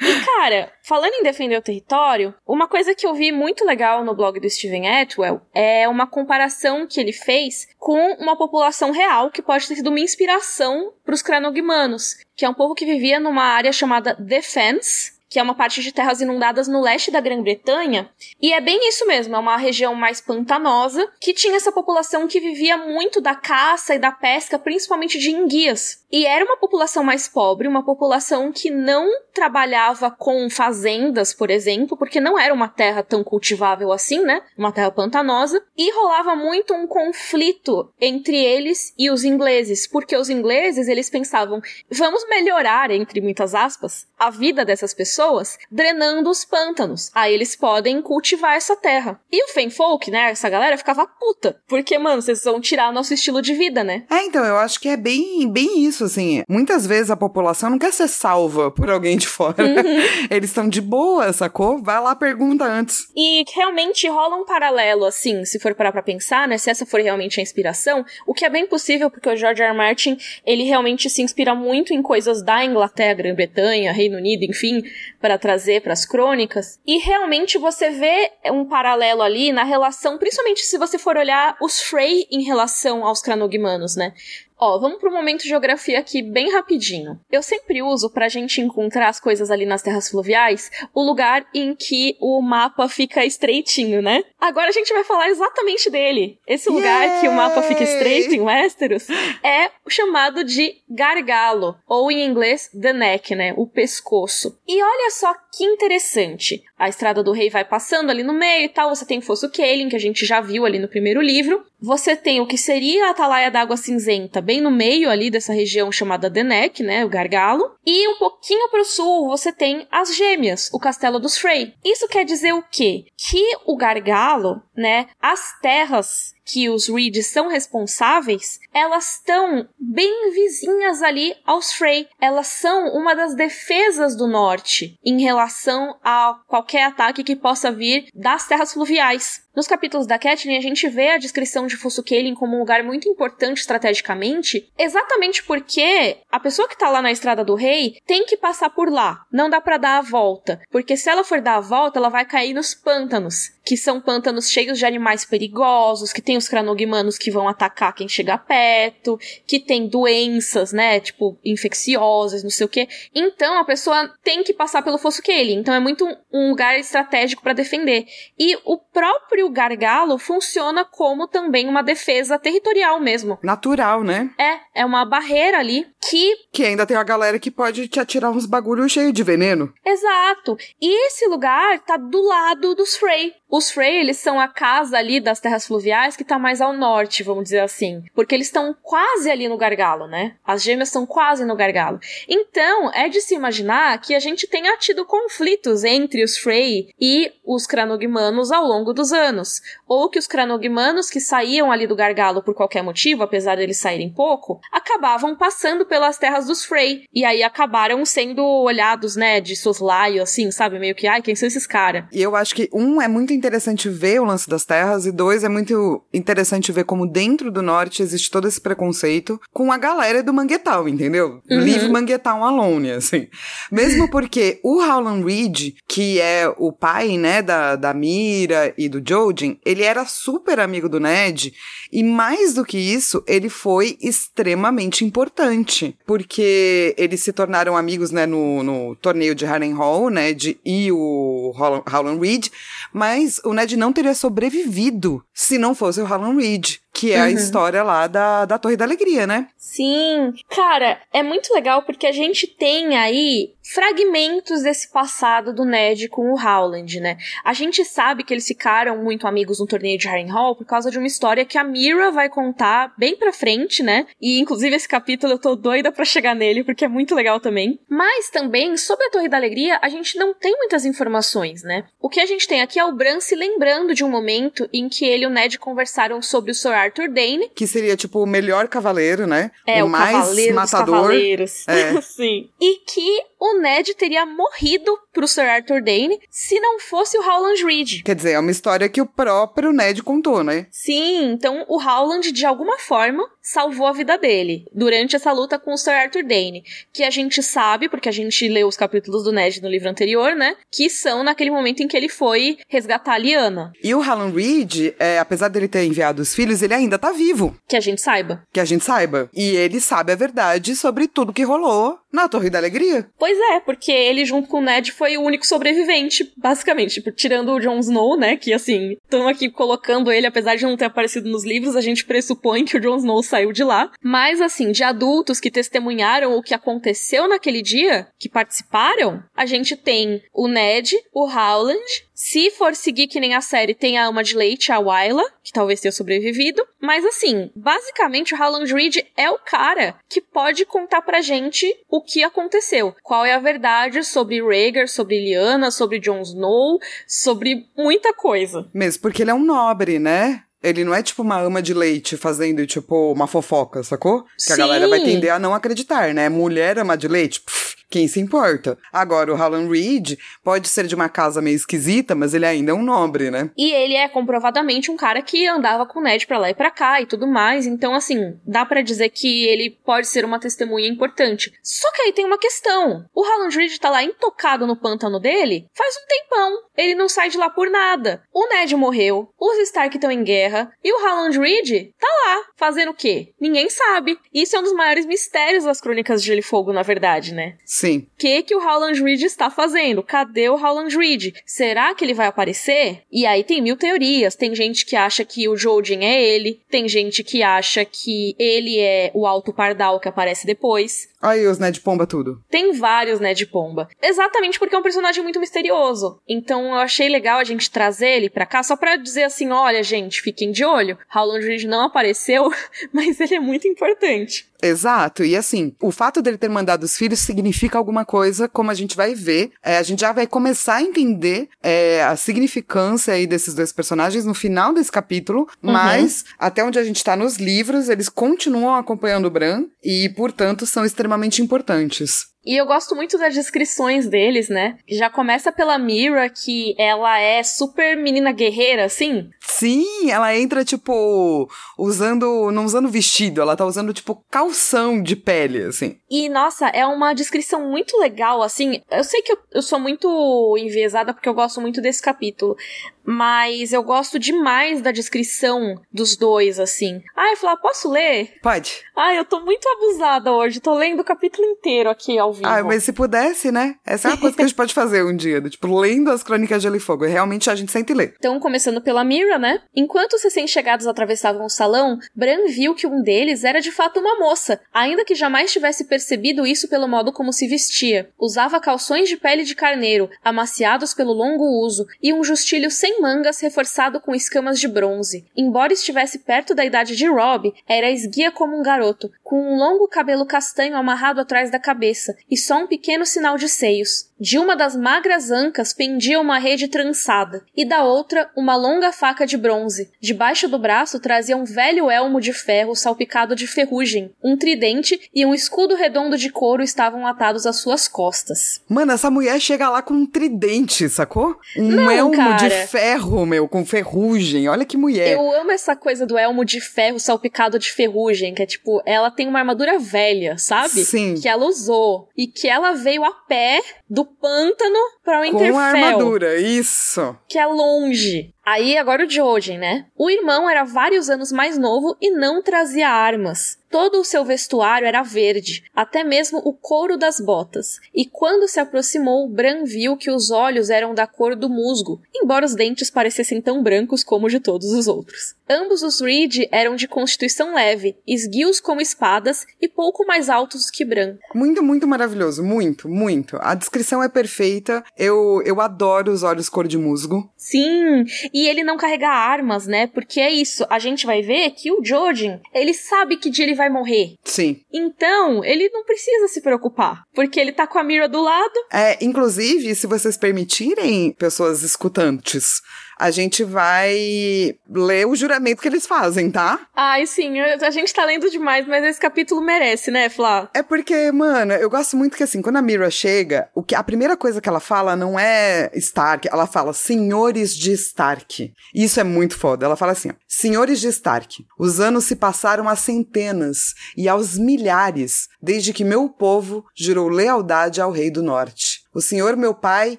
e, cara, falando em defender o território, uma coisa que eu vi muito legal no blog do Steven Atwell é uma comparação que ele fez com uma população real que pode ter sido uma inspiração para os cranogmanos, que é um povo que vivia numa área chamada Defense, que é uma parte de terras inundadas no leste da Grã-Bretanha. E é bem isso mesmo, é uma região mais pantanosa, que tinha essa população que vivia muito da caça e da pesca, principalmente de enguias. E era uma população mais pobre, uma população que não trabalhava com fazendas, por exemplo, porque não era uma terra tão cultivável assim, né? Uma terra pantanosa. E rolava muito um conflito entre eles e os ingleses, porque os ingleses, eles pensavam, vamos melhorar, entre muitas aspas, a vida dessas pessoas drenando os pântanos. Aí eles podem cultivar essa terra. E o Fenfolk, né, essa galera ficava puta, porque, mano, vocês vão tirar nosso estilo de vida, né? É, então, eu acho que é bem, bem isso, assim. Muitas vezes a população não quer ser salva por alguém de fora. Uhum. Eles estão de boa, sacou? Vai lá, pergunta antes. E realmente rola um paralelo, assim, se for parar pra pensar, né, se essa for realmente a inspiração, o que é bem possível, porque o George R. R. Martin, ele realmente se inspira muito em coisas da Inglaterra, Grã-Bretanha, Reino Unido, enfim, para trazer para as crônicas. E realmente você vê um paralelo ali na relação, principalmente se você for olhar os Frey em relação aos cranogmanos, né? Ó, vamos pro momento geografia aqui bem rapidinho. Eu sempre uso pra gente encontrar as coisas ali nas terras fluviais o lugar em que o mapa fica estreitinho, né? Agora a gente vai falar exatamente dele. Esse lugar que o mapa fica estreito em Westeros é o chamado de gargalo, ou em inglês the neck, né? O pescoço. E olha só que interessante. A Estrada do Rei vai passando ali no meio e tal. Você tem o Fosso Kaelin, que a gente já viu ali no primeiro livro. Você tem o que seria a Atalaia d'Água Cinzenta, bem no meio ali dessa região chamada Denek, né, o Gargalo. E um pouquinho para o sul você tem as Gêmeas, o Castelo dos Frey. Isso quer dizer o quê? Que o Gargalo, né, as terras que os Reed são responsáveis, elas estão bem vizinhas ali aos Frey. Elas são uma das defesas do norte em relação a qualquer ataque que possa vir das terras fluviais. Nos capítulos da Catelyn, a gente vê a descrição de Fossukelin como um lugar muito importante estrategicamente, exatamente porque a pessoa que tá lá na Estrada do Rei tem que passar por lá. Não dá para dar a volta, porque se ela for dar a volta, ela vai cair nos pântanos, que são pântanos cheios de animais perigosos, que tem os cranogmanos que vão atacar quem chegar perto, que tem doenças, né, tipo infecciosas, não sei o que. Então a pessoa tem que passar pelo Fossukelin. Então é muito um lugar estratégico para defender. E o próprio gargalo funciona como também uma defesa territorial mesmo. Natural, né? É, é uma barreira ali que. Que ainda tem a galera que pode te atirar uns bagulhos cheios de veneno. Exato. E esse lugar tá do lado dos Frey. Os Frey, eles são a casa ali das terras fluviais que tá mais ao norte, vamos dizer assim. Porque eles estão quase ali no gargalo, né? As gêmeas estão quase no gargalo. Então, é de se imaginar que a gente tenha tido conflitos entre os Frey e os Cranogmanos ao longo dos anos. Ou que os Cranogmanos que saíam ali do gargalo por qualquer motivo, apesar deles saírem pouco, acabavam passando pelas terras dos Frey. E aí acabaram sendo olhados, né, de soslaio, assim, sabe? Meio que, ai, quem são esses caras? E eu acho que, um, é muito interessante ver o lance das terras, e dois, é muito interessante ver como dentro do norte existe todo esse preconceito com a galera do Manguetal, entendeu? Uhum. Leave Manguetal alone, assim. Mesmo porque o Howland Reed, que é o pai, né, da, da Mira e do Jojen, ele era super amigo do Ned, e mais do que isso, ele foi extremamente importante, porque eles se tornaram amigos, né, no, no torneio de Harrenhal, Ned e o Howland Reed, mas o Ned não teria sobrevivido se não fosse o Howland Reed. Que é uhum. a história lá da, da Torre da Alegria, né? Sim. Cara, é muito legal porque a gente tem aí fragmentos desse passado do Ned com o Howland, né? A gente sabe que eles ficaram muito amigos no torneio de Harrenhal por causa de uma história que a Mira vai contar bem pra frente, né? E inclusive esse capítulo eu tô doida para chegar nele porque é muito legal também. Mas também sobre a Torre da Alegria, a gente não tem muitas informações, né? O que a gente tem aqui é o Bran se lembrando de um momento em que ele e o Ned conversaram sobre o Sir Arthur Dane, que seria tipo o melhor cavaleiro, né? É, o, o mais cavaleiro matador. dos cavaleiros. É. Sim. E que o Ned teria morrido pro Sir Arthur Dane se não fosse o Howland Reed. Quer dizer, é uma história que o próprio Ned contou, né? Sim, então o Howland, de alguma forma, salvou a vida dele durante essa luta com o Sir Arthur Dane. Que a gente sabe, porque a gente leu os capítulos do Ned no livro anterior, né? Que são naquele momento em que ele foi resgatar a Lyanna. E o Howland Reed, é, apesar dele ter enviado os filhos, ele ainda tá vivo. Que a gente saiba. Que a gente saiba. E ele sabe a verdade sobre tudo que rolou na Torre da Alegria. Pois é, porque ele, junto com o Ned, foi o único sobrevivente, basicamente. Tipo, tirando o Jon Snow, né? Que assim, estamos aqui colocando ele, apesar de não ter aparecido nos livros, a gente pressupõe que o Jon Snow saiu de lá. Mas assim, de adultos que testemunharam o que aconteceu naquele dia, que participaram, a gente tem o Ned, o Howland, se for seguir que nem a série, tem a ama de leite, a Wyla, que talvez tenha sobrevivido. Mas assim, basicamente o Howland Reed é o cara que pode contar pra gente o que aconteceu. Qual é a verdade sobre Rhaegar, sobre Lyanna, sobre Jon Snow, sobre muita coisa. Mesmo porque ele é um nobre, né? Ele não é tipo uma ama de leite fazendo, tipo, uma fofoca, sacou? Que Sim. a galera vai tender a não acreditar, né? Mulher ama de leite? Pff, quem se importa? Agora, o Howland Reed pode ser de uma casa meio esquisita, mas ele ainda é um nobre, né? E ele é comprovadamente um cara que andava com o Ned pra lá e pra cá e tudo mais. Então, assim, dá pra dizer que ele pode ser uma testemunha importante. Só que aí tem uma questão. O Howland Reed tá lá intocado no pântano dele faz um tempão. Ele não sai de lá por nada. O Ned morreu, os Stark estão em guerra, e o Howland Reed tá lá, fazendo o quê? Ninguém sabe. Isso é um dos maiores mistérios das Crônicas de Gelo e Fogo, na verdade, né? Sim. O que, que o Howland Reed está fazendo? Cadê o Howland Reed? Será que ele vai aparecer? E aí tem mil teorias. Tem gente que acha que o Jojen é ele, tem gente que acha que ele é o Alto Pardal que aparece depois. Aí os Ned Pomba tudo. Tem vários, de Pomba. Exatamente porque é um personagem muito misterioso. Então eu achei legal a gente trazer ele pra cá só pra dizer assim: olha, gente, fiquem de olho. Howland Reed não apareceu, mas ele é muito importante. Exato, e assim, o fato dele ter mandado os filhos significa alguma coisa, como a gente vai ver. É, a gente já vai começar a entender é, a significância aí desses dois personagens no final desse capítulo, mas até onde a gente tá nos livros, eles continuam acompanhando o Bran e, portanto, são extremamente importantes. E eu gosto muito das descrições deles, né? Já começa pela Mira, que ela é super menina guerreira, assim. Sim, ela entra, tipo, usando. não usando vestido, ela tá usando, tipo, calção de pele, assim. E, nossa, é uma descrição muito legal, assim. Eu sei que eu, eu sou muito enviesada porque eu gosto muito desse capítulo. Mas eu gosto demais da descrição dos dois, assim. Ah, eu falei, posso ler? Pode. Ah, eu tô muito abusada hoje. Tô lendo o capítulo inteiro aqui ao vivo. Ah, mas se pudesse, né? Essa é uma coisa que a gente pode fazer um dia, tipo, lendo as crônicas de Gelo e Fogo. Realmente a gente sente ler. Então, começando pela Mira, né? Enquanto os recém-chegados atravessavam o salão, Bran viu que um deles era de fato uma moça, ainda que jamais tivesse percebido isso pelo modo como se vestia. Usava calções de pele de carneiro, amaciados pelo longo uso, e um justilho sem mangas reforçado com escamas de bronze. Embora estivesse perto da idade de Rob, era esguia como um garoto, com um longo cabelo castanho amarrado atrás da cabeça e só um pequeno sinal de seios. De uma das magras ancas pendia uma rede trançada, e da outra uma longa faca de bronze. Debaixo do braço trazia um velho elmo de ferro salpicado de ferrugem. Um tridente e um escudo redondo de couro estavam atados às suas costas. Mano, essa mulher chega lá com um tridente, sacou? Um Não, elmo cara. de ferro, meu, com ferrugem. Olha que mulher. Eu amo essa coisa do elmo de ferro salpicado de ferrugem, que é tipo, ela tem uma armadura velha, sabe? Sim. Que ela usou. E que ela veio a pé do pântano pra Com a Winterfell. armadura, isso. que é longe. Aí agora o Jojen, né? O irmão era vários anos mais novo e não trazia armas. Todo o seu vestuário era verde, até mesmo o couro das botas. E quando se aproximou, Bran viu que os olhos eram da cor do musgo, embora os dentes parecessem tão brancos como os de todos os outros. Ambos os Reed eram de constituição leve, esguios como espadas e pouco mais altos que Bran. Muito, muito maravilhoso. Muito, muito. A descrição é perfeita. Eu, eu adoro os olhos cor de musgo. Sim, e ele não carrega armas, né? Porque é isso. A gente vai ver que o Jojen, ele sabe que dia ele vai morrer. Sim. Então, ele não precisa se preocupar, porque ele tá com a Mira do lado. É, inclusive, se vocês permitirem, pessoas escutantes, a gente vai ler o juramento que eles fazem, tá? Ai, sim, a gente tá lendo demais, mas esse capítulo merece, né, Flá? É porque, mano, eu gosto muito que assim, quando a Mira chega, o que a primeira coisa que ela fala não é Stark, ela fala senhores de Stark. Isso é muito foda. Ela fala assim, ó, senhores de Stark, os anos se passaram a centenas e aos milhares desde que meu povo jurou lealdade ao rei do norte. O Senhor, meu Pai,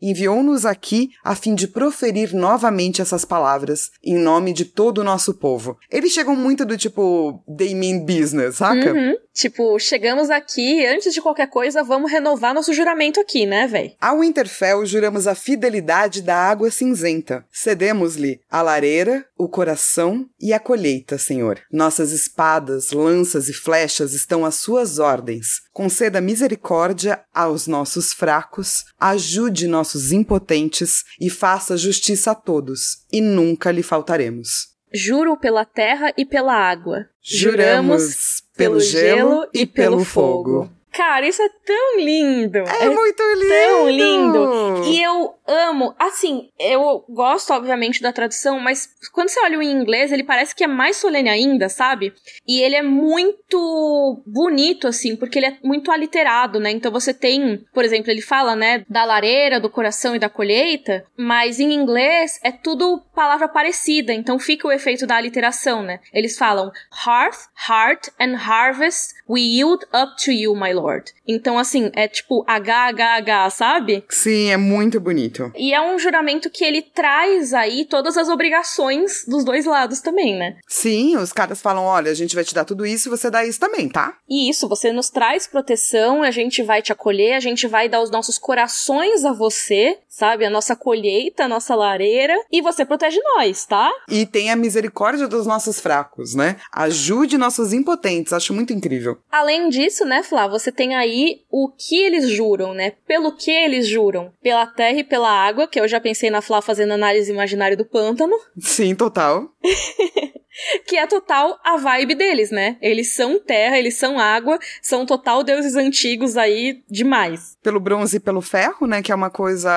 enviou-nos aqui a fim de proferir novamente essas palavras em nome de todo o nosso povo. Eles chegam muito do tipo, they mean business, saca? Uhum. Tipo, chegamos aqui, antes de qualquer coisa, vamos renovar nosso juramento aqui, né, véi? Ao Winterfell juramos a fidelidade da água cinzenta. Cedemos-lhe a lareira, o coração e a colheita, Senhor. Nossas espadas, lanças e flechas estão às suas ordens. Conceda misericórdia aos nossos fracos, ajude nossos impotentes e faça justiça a todos, e nunca lhe faltaremos. Juro pela terra e pela água. Juramos pelo gelo e pelo fogo. Cara, isso é tão lindo. É, muito lindo. Tão lindo. E eu amo. Assim, eu gosto, obviamente, da tradução, mas quando você olha o em inglês, ele parece que é mais solene ainda, sabe? E ele é muito bonito, assim, porque ele é muito aliterado, né? Então você tem, por exemplo, ele fala, né, da lareira, do coração e da colheita, mas em inglês é tudo palavra parecida, então fica o efeito da aliteração, né? Eles falam hearth, heart and harvest we yield up to you, my lord. Então, assim, é tipo HHH, sabe? Sim, é muito bonito. E é um juramento que ele traz aí todas as obrigações dos dois lados também, né? Sim, os caras falam: olha, a gente vai te dar tudo isso e você dá isso também, tá? E isso, você nos traz proteção, a gente vai te acolher, a gente vai dar os nossos corações a você, sabe? A nossa colheita, a nossa lareira, e você protege nós, tá? E tem a misericórdia dos nossos fracos, né? Ajude nossos impotentes, acho muito incrível. Além disso, né, Flá, você tem aí o que eles juram, né? Pelo que eles juram? Pela terra e pela água, que eu já pensei na Flá fazendo análise imaginária do pântano. Sim, total. que é total a vibe deles, né? Eles são terra, eles são água, são total deuses antigos aí demais. Pelo bronze e pelo ferro, né? Que é uma coisa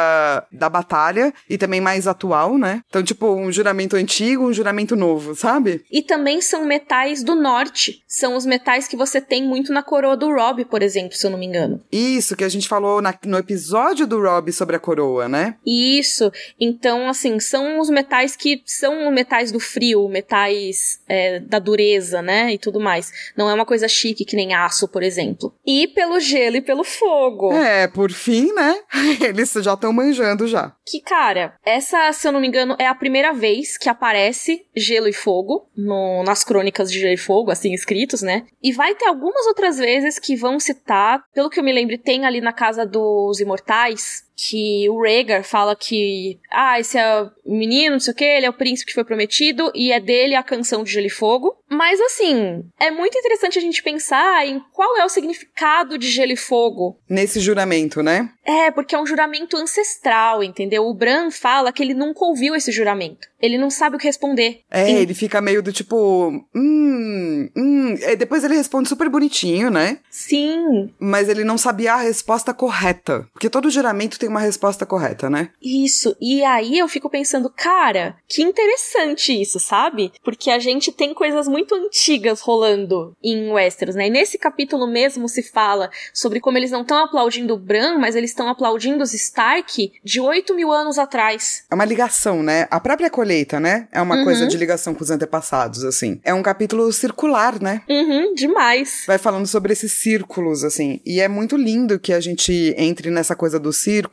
da batalha e também mais atual, né? Então, tipo, um juramento antigo, um juramento novo, sabe? E também são metais do norte. São os metais que você tem muito na coroa do Rob, por exemplo, se eu não me engano. Isso, que a gente falou na, no episódio do Rob sobre a coroa, né? Isso. Então, assim, são os metais que são metais do frio, metais é, da dureza, né? E tudo mais. Não é uma coisa chique que nem aço, por exemplo. E pelo gelo e pelo fogo. É, por fim, né? Eles já estão manjando já. Que, cara, essa, se eu não me engano, é a primeira vez que aparece gelo e fogo no, nas crônicas de gelo e fogo, assim, escritos, né? E vai ter algumas outras vezes que vão citar, pelo que eu me lembro, tem ali na Casa dos Imortais, que o Rhaegar fala que, ah, esse é o menino, não sei o que, ele é o príncipe que foi prometido e é dele a canção de Gelo e Fogo. Mas assim, é muito interessante a gente pensar em qual é o significado de Gelo e Fogo. Nesse juramento, né? É, porque é um juramento ancestral, entendeu? O Bran fala que ele nunca ouviu esse juramento. Ele não sabe o que responder. É, e... ele fica meio do tipo, hum, hum. E depois ele responde super bonitinho, né? Sim. Mas ele não sabia a resposta correta. Porque todo juramento tem uma resposta correta, né? Isso. E aí eu fico pensando, cara, que interessante isso, sabe? Porque a gente tem coisas muito antigas rolando em Westeros, né? E nesse capítulo mesmo se fala sobre como eles não estão aplaudindo o Bran, mas eles estão aplaudindo os Stark de 8 mil anos atrás. É uma ligação, né? A própria colheita, né? É uma uhum. coisa de ligação com os antepassados, assim. É um capítulo circular, né? Uhum, demais. Vai falando sobre esses círculos, assim. E é muito lindo que a gente entre nessa coisa do círculo,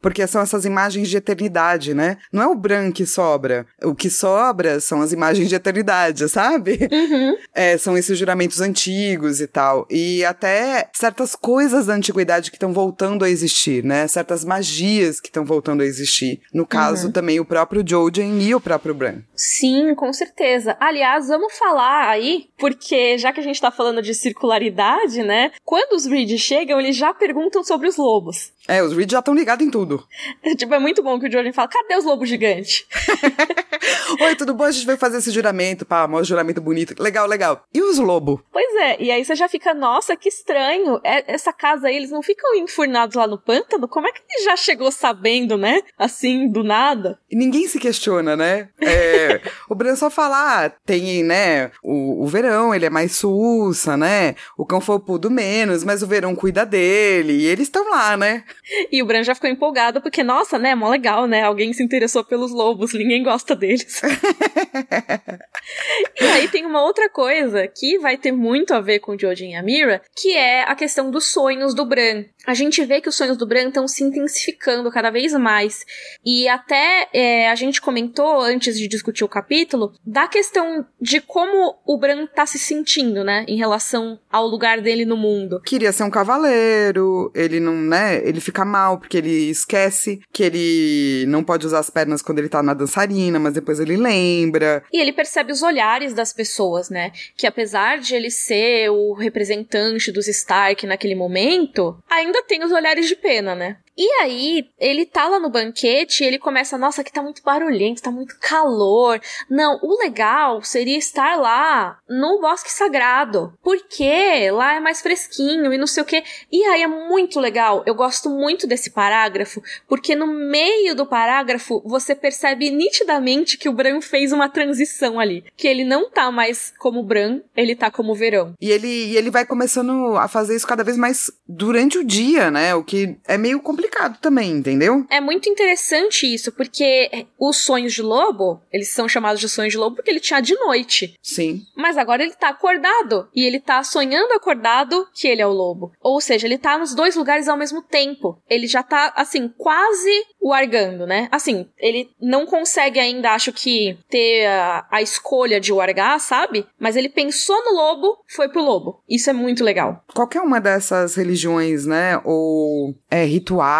Porque são essas imagens de eternidade, né? Não é o Bran que sobra. O que sobra são as imagens de eternidade, sabe? Uhum. É, são esses juramentos antigos e tal. E até certas coisas da antiguidade que estão voltando a existir, né? Certas magias que estão voltando a existir. No caso, Uhum. também o próprio Jojen e o próprio Bran. Sim, com certeza. Aliás, vamos falar aí, porque já que a gente tá falando de circularidade, né? Quando os Reed chegam, eles já perguntam sobre os lobos. É, os Reed já estão ligados em tudo. tipo, é muito bom que o Jordan fala: cadê os lobos gigantes? Oi, tudo bom? A gente veio fazer esse juramento, pá, mó juramento bonito. Legal, legal. E os lobos? Pois é, e aí você já fica, nossa, que estranho. É- essa casa aí, eles não ficam enfurnados lá no pântano? Como é que ele já chegou sabendo, né? Assim, do nada? E ninguém se questiona, né? É, o Bran só fala, ah, tem, né, o, o verão, ele é mais sussa, né? O cão fopudo menos, mas o verão cuida dele. E eles estão lá, né? E o Bran já ficou empolgado, porque, nossa, né, mó legal, né? Alguém se interessou pelos lobos, ninguém gosta deles. e aí tem uma outra coisa que vai ter muito a ver com o Jojen e a Mira, que é a questão dos sonhos do Bran. A gente vê que os sonhos do Bran estão se intensificando cada vez mais. E até é, a gente comentou, antes de discutir o capítulo, da questão de como o Bran tá se sentindo, né? Em relação ao lugar dele no mundo. Queria ser um cavaleiro, ele não, né? Ele fica mal porque ele esquece que ele não pode usar as pernas quando ele tá na dançarina, mas depois ele lembra. E ele percebe os olhares das pessoas, né? Que apesar de ele ser o representante dos Stark naquele momento, ainda tem os olhares de pena, né? E aí, ele tá lá no banquete e ele começa, nossa, aqui tá muito barulhento, tá muito calor. Não, o legal seria estar lá no bosque sagrado, porque lá é mais fresquinho e não sei o que. E aí é muito legal. Eu gosto muito desse parágrafo, porque no meio do parágrafo você percebe nitidamente que o Bran fez uma transição ali, que ele não tá mais como Bran, ele tá como Verão. E ele, e ele vai começando a fazer isso cada vez mais durante o dia, né? O que é meio complicado também, entendeu? É muito interessante isso, porque os sonhos de lobo, eles são chamados de sonhos de lobo porque ele tinha de noite. Sim. Mas agora ele tá acordado. E ele tá sonhando acordado que ele é o lobo. Ou seja, ele tá nos dois lugares ao mesmo tempo. Ele já tá, assim, quase o argando, né? Assim, ele não consegue ainda, acho que, ter a, a escolha de o argar, sabe? Mas ele pensou no lobo, foi pro lobo. Isso é muito legal. Qualquer uma dessas religiões, né? Ou é, rituais,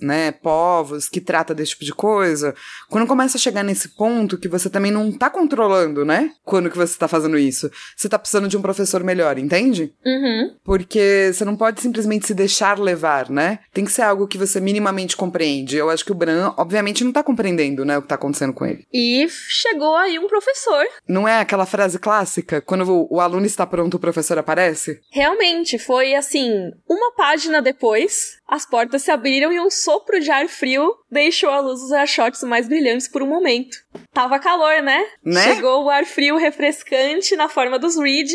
né? Povos que trata desse tipo de coisa. Quando começa a chegar nesse ponto que você também não tá controlando, né? Quando que você tá fazendo isso. Você tá precisando de um professor melhor, entende? Uhum. Porque você não pode simplesmente se deixar levar, né? Tem que ser algo que você minimamente compreende. Eu acho que o Bran, obviamente, não tá compreendendo, né, o que tá acontecendo com ele. E chegou aí um professor. Não é aquela frase clássica? Quando o, o aluno está pronto, o professor aparece? Realmente, foi assim, uma página depois, as portas se abriram e um sopro de ar frio deixou a luz dos achotes mais brilhantes por um momento. Tava calor, né? Né? Chegou o ar frio refrescante na forma dos Reed.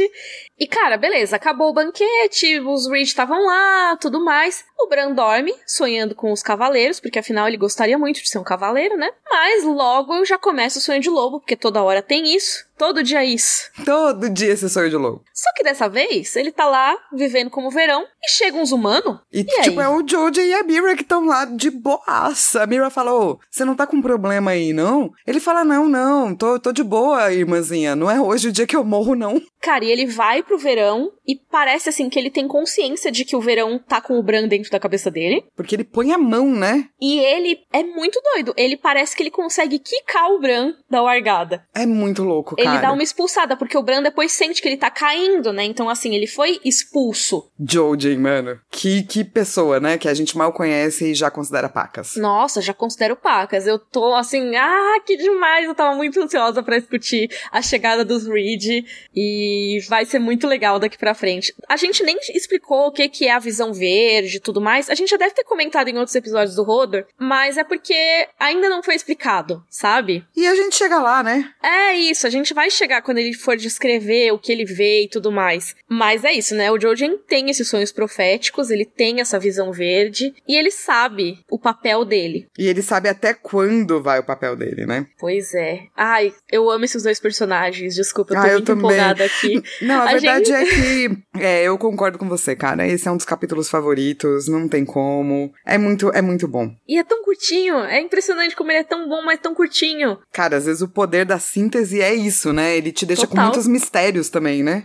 E, cara, beleza, acabou o banquete, os Reed estavam lá, tudo mais. O Bran dorme, sonhando com os cavaleiros, porque afinal ele gostaria muito de ser um cavaleiro, né? Mas logo já começa o sonho de lobo, porque toda hora tem isso, todo dia é isso. Todo dia esse sonho de lobo. Só que dessa vez, ele tá lá, vivendo como verão, e chega uns humanos. E, E tipo, aí? é o Jojo e a Mira que estão lá de boaça. A Mira fala, ô, você não tá com problema aí, não? Ele fala, não, não, tô, tô de boa, irmãzinha. Não é hoje o dia que eu morro, não. Cara, e ele vai pro verão e parece assim que ele tem consciência de que o verão tá com o Bran dentro da cabeça dele. Porque ele põe a mão, né? E ele é muito doido. Ele parece que ele consegue quicar o Bran da largada. É muito louco, cara. Ele dá uma expulsada, porque o Bran depois sente que ele tá caindo, né? Então, assim, ele foi expulso. Jojen, mano. Que, que pessoa, né? Que a gente mal conhece e já considera pacas. Nossa, já considero pacas. Eu tô assim, ah, que demais. Eu tava muito ansiosa pra discutir a chegada dos Reed e vai ser muito legal daqui pra frente. A gente nem explicou o que que é a visão verde e tudo mais. A gente já deve ter comentado em outros episódios do Rodor, mas é porque ainda não foi explicado, sabe? E a gente chega lá, né? É isso, a gente vai chegar quando ele for descrever o que ele vê e tudo mais. Mas é isso, né? O Jojen tem esses sonhos proféticos, ele tem essa visão verde e ele sabe o papel dele. E ele sabe até quando vai o papel dele, né? Pois é. Ai, eu amo esses dois personagens. Desculpa, eu tô Ah, eu muito também. empolgada aqui. Não, a, A verdade gente- é que. É, eu concordo com você, cara. Esse é um dos capítulos favoritos, não tem como. É muito, é muito bom. E é tão curtinho. É impressionante como ele é tão bom, mas tão curtinho. Cara, às vezes o poder da síntese é isso, né? Ele te deixa com Total. muitos mistérios também, né?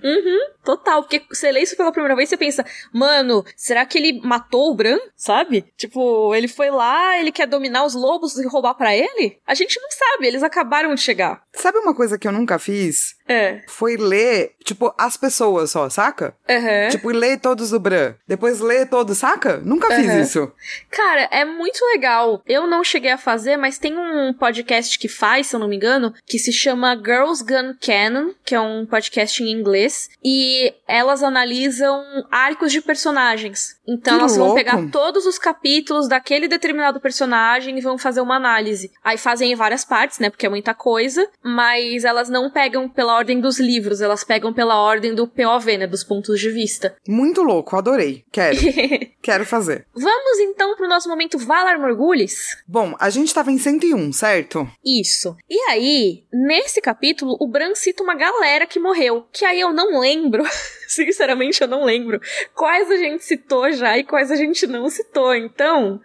Total, porque você lê isso pela primeira vez e você pensa, mano, será que ele matou o Bran? Sabe? Tipo, ele foi lá, ele quer dominar os lobos e roubar pra ele? A gente não sabe, eles acabaram de chegar. Sabe uma coisa que eu nunca fiz? É. Foi ler, tipo, as pessoas só, saca? Aham. Tipo, ler todos do Bran. Depois ler todos, saca? Nunca fiz Aham. isso. Cara, é muito legal. Eu não cheguei a fazer, mas tem um podcast que faz, se eu não me engano, que se chama Girls Gun Canon, que é um podcast em inglês, e elas analisam arcos de personagens. Então Que elas vão louco. pegar todos os capítulos daquele determinado personagem e vão fazer uma análise. Aí fazem em várias partes, né, porque é muita coisa, mas elas não pegam pela ordem dos livros, elas pegam pela ordem do POV, né, dos pontos de vista. Muito louco, adorei. Quero. Quero fazer. Vamos então pro nosso momento Valar Morgulis? Bom, a gente tava em 101, certo? Isso. E aí, nesse capítulo, o Bran cita uma galera que morreu. Que aí eu não lembro. Sinceramente, eu não lembro. Quais a gente citou já e quais a gente não citou. Então,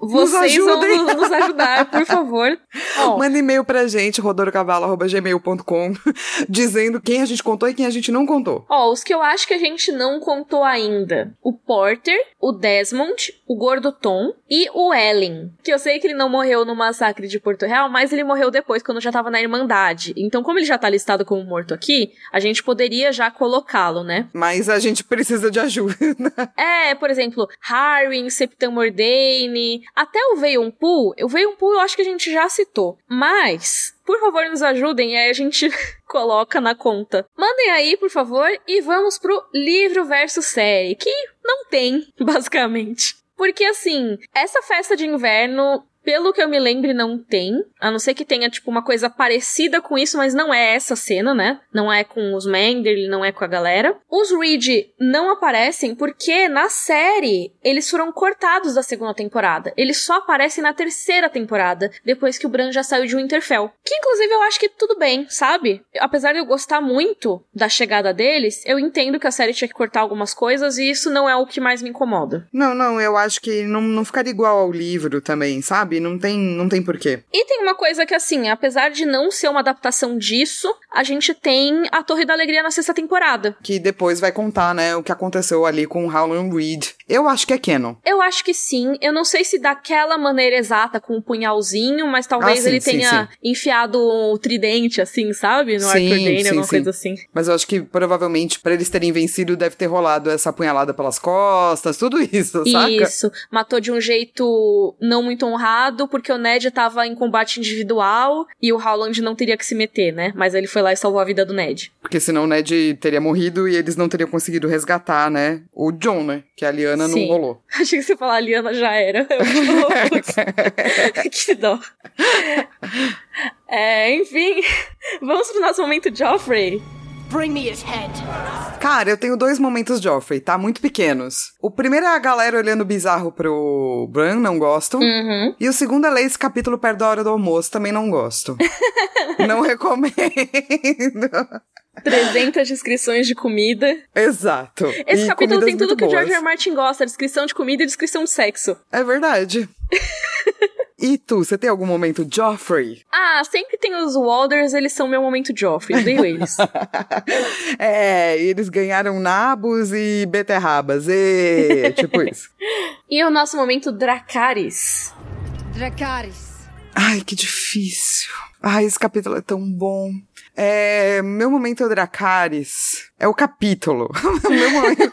vocês vão ajudem. nos, nos ajudar, por favor. Ó, Manda e-mail pra gente, rodorocavalo.gmail.com, dizendo quem a gente contou e quem a gente não contou. Ó, os que eu acho que a gente não contou ainda: o Porter, o Desmond, o Gordo Tom e o Ellen. Que eu sei que ele não morreu no massacre de Porto Real, mas ele morreu depois, quando já tava na Irmandade. Então, como ele já tá listado como morto aqui, a gente poderia já colocá-lo, né? Mas a gente precisa de ajuda. É, por exemplo, Harwin, Septim Mordaine, até o Veion-Pooh. O Veion-Pooh eu acho que a gente já citou. Mas, por favor, nos ajudem, aí a gente coloca na conta. Mandem aí, por favor, e vamos pro livro versus série, que não tem, basicamente. Porque assim, essa festa de inverno, pelo que eu me lembre, não tem. A não ser que tenha, tipo, uma coisa parecida com isso, mas não é essa cena, né? Não é com os Manderly, não é com a galera. Os Reed não aparecem porque na série eles foram cortados da segunda temporada. Eles só aparecem na terceira temporada, depois que o Bran já saiu de Winterfell. Que inclusive eu acho que tudo bem, sabe? Apesar de eu gostar muito da chegada deles, eu entendo que a série tinha que cortar algumas coisas e isso não é o que mais me incomoda. Não, não, eu acho que não, não ficaria igual ao livro também, sabe? Não tem, não tem porquê. E tem uma coisa que, assim, apesar de não ser uma adaptação disso, a gente tem a Torre da Alegria na sexta temporada. Que depois vai contar, né, o que aconteceu ali com o Howland Reed. Eu acho que é canon. Eu acho que sim. Eu não sei se daquela maneira exata, com o punhalzinho, mas talvez Ah, sim, ele sim, tenha enfiado o tridente, assim, sabe? No Sim, Arthur Dane, sim, alguma sim. coisa assim. Mas eu acho que provavelmente, pra eles terem vencido, deve ter rolado essa apunhalada pelas costas, tudo isso, saca? Isso. Matou de um jeito não muito honrado, porque o Ned tava em combate individual e o Howland não teria que se meter, né? Mas ele foi lá e salvou a vida do Ned. Porque senão o Ned teria morrido e eles não teriam conseguido resgatar, né? O John, né? Que a Liana Sim. não rolou. Achei que você falar, a Liana já era. Que dó. É, enfim, vamos pro nosso momento Joffrey. Bring me his head. Cara, eu tenho dois momentos Joffrey, tá? Muito pequenos. O primeiro é a galera olhando bizarro pro Bran, não gosto. Uhum. E o segundo é ler esse capítulo perto da hora do almoço, também não gosto. não recomendo. 300 descrições de comida. Exato. Esse E capítulo tem tudo que o George. R. Martin gosta: descrição de comida e descrição de sexo. É verdade. e tu, você tem algum momento Joffrey? Ah, sempre tem os Walders, eles são meu momento Joffrey, odeio eles. é, eles ganharam nabos e beterrabas. E, tipo isso. e o nosso momento Dracarys. Dracarys. Ai, que difícil. Ai, esse capítulo é tão bom. É, meu momento Dracarys é o capítulo. meu, momento,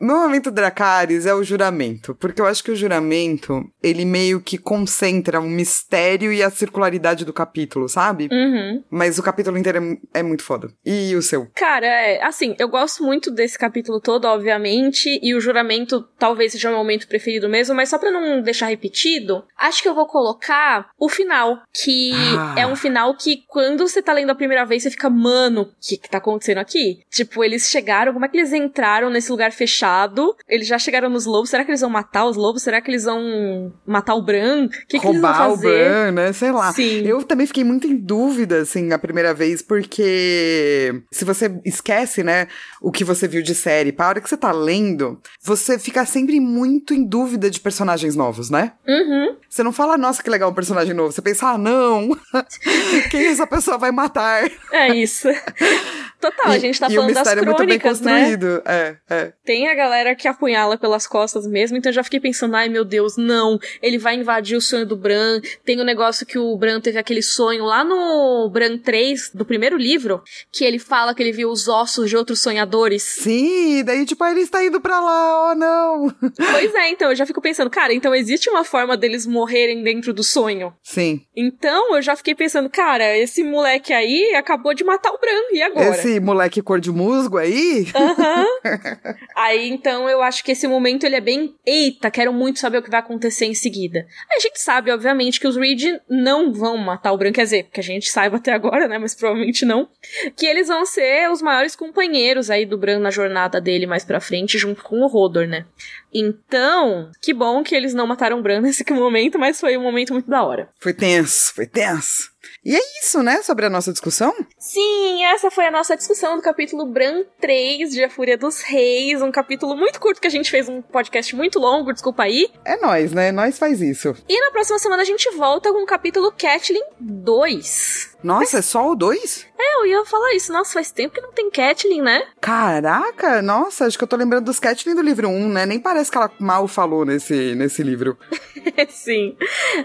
meu momento Dracarys é o juramento, porque eu acho que o juramento, ele meio que concentra o mistério e a circularidade do capítulo, sabe? Uhum. Mas o capítulo inteiro é, é muito foda. E o seu? Cara, é, assim, eu gosto muito desse capítulo todo, obviamente, e o juramento talvez seja o meu momento preferido mesmo, mas só pra não deixar repetido, acho que eu vou colocar o final, que Ah. é um final que quando você tá lendo a primeira vez, você fica, mano, o que que tá acontecendo aqui? Tipo, eles chegaram, como é que eles entraram nesse lugar fechado? Eles já chegaram nos lobos. Será que eles vão matar os lobos? Será que eles vão matar o Bran? O que, que eles vão Roubar o fazer? Bran, né? Sei lá. Sim. Eu também fiquei muito em dúvida, assim, a primeira vez, porque se você esquece, né, o que você viu de série, para a hora que você tá lendo, você fica sempre muito em dúvida de personagens novos, né? Uhum. Você não fala, nossa, que legal um personagem novo. Você pensa, ah, não, quem essa pessoa vai matar? É isso. Total, a gente tá e, das mistério é muito bem né? construído. É, é. Tem a galera que apunhala pelas costas mesmo, então eu já fiquei pensando, ai meu Deus, não, ele vai invadir o sonho do Bran. Tem o negócio que o Bran teve aquele sonho lá no Bran 3, do primeiro livro, que ele fala que ele viu os ossos de outros sonhadores. Sim, daí, tipo, ah, ele está indo pra lá, oh não. pois é, então eu já fico pensando, cara, então existe uma forma deles morrerem dentro do sonho. Sim. Então eu já fiquei pensando, cara, esse moleque aí acabou de matar o Bran, e agora? Esse moleque cor de musgo aí. Aham. Aí então eu acho que esse momento ele é bem. Eita, quero muito saber o que vai acontecer em seguida. A gente sabe, obviamente, que os Reed não vão matar o Bran, quer dizer, que a gente saiba até agora, né? Mas provavelmente não. Que eles vão ser os maiores companheiros aí do Bran na jornada dele mais pra frente, junto com o Rodor, né? Então, que bom que eles não mataram o Bran nesse momento, mas foi um momento muito da hora. Foi tenso, foi tenso. E é isso, né, sobre a nossa discussão? Sim, essa foi a nossa discussão do capítulo Bran 3 de A Fúria dos Reis, um capítulo muito curto que a gente fez um podcast muito longo, desculpa aí. É nós, né? Nós faz isso. E na próxima semana a gente volta com o capítulo Catelyn 2. Nossa, é só o dois? É, eu ia falar isso. Nossa, faz tempo que não tem Catelyn, né? Caraca, nossa, acho que eu tô lembrando dos Catelyn do livro 1, né? Nem parece que ela mal falou nesse, nesse livro. Sim.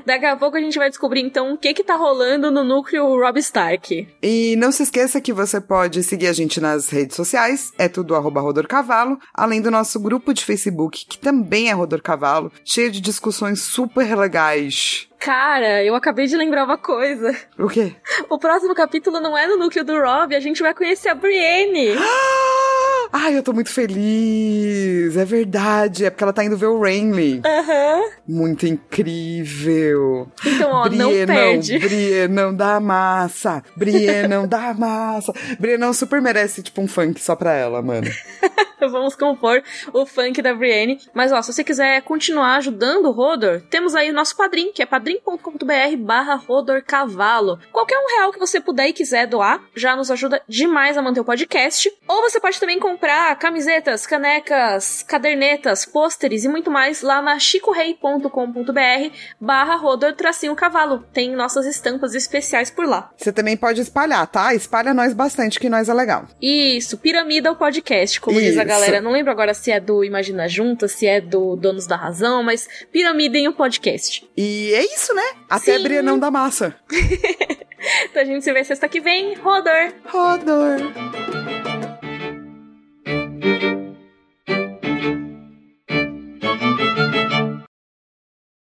Daqui a pouco a gente vai descobrir então o que que tá rolando no núcleo Rob Stark. E não se esqueça que você pode seguir a gente nas redes sociais, é tudo arroba Rodor Cavalo, além do nosso grupo de Facebook, que também é Rodor Cavalo, cheio de discussões super legais. Cara, eu acabei de lembrar uma coisa. O quê? O próximo capítulo não é no núcleo do Rob, a gente vai conhecer a Brienne. Ai, eu tô muito feliz. É verdade. É porque ela tá indo ver o Renly. Aham. Muito incrível. Então, ó, não Brie, perde. Brie, não dá massa. Brie, não dá massa. Brie não super merece, tipo, um funk só pra ela, mano. Vamos compor o funk da Brienne. Mas ó, se você quiser continuar ajudando o Rodor, temos aí o nosso padrim, que é padrim.com.br barra Rodor Cavalo. Qualquer um real que você puder e quiser doar, já nos ajuda demais a manter o podcast. Ou você pode também comprar camisetas, canecas, cadernetas, pôsteres e muito mais lá na chicorei.com.br barra Rodor Tracinho Cavalo. Tem nossas estampas especiais por lá. Você também pode espalhar, tá? Espalha nós bastante, que nós é legal. Isso, Piramida o podcast, como diz a Isso. galera. Não lembro agora se é do Imagina Junta, se é do Donos da Razão, mas Piramidem o podcast. E é isso, né? Até Sim. Brie não dá massa. Então a gente se vê sexta que vem. Rodor! Rodor. Thank you.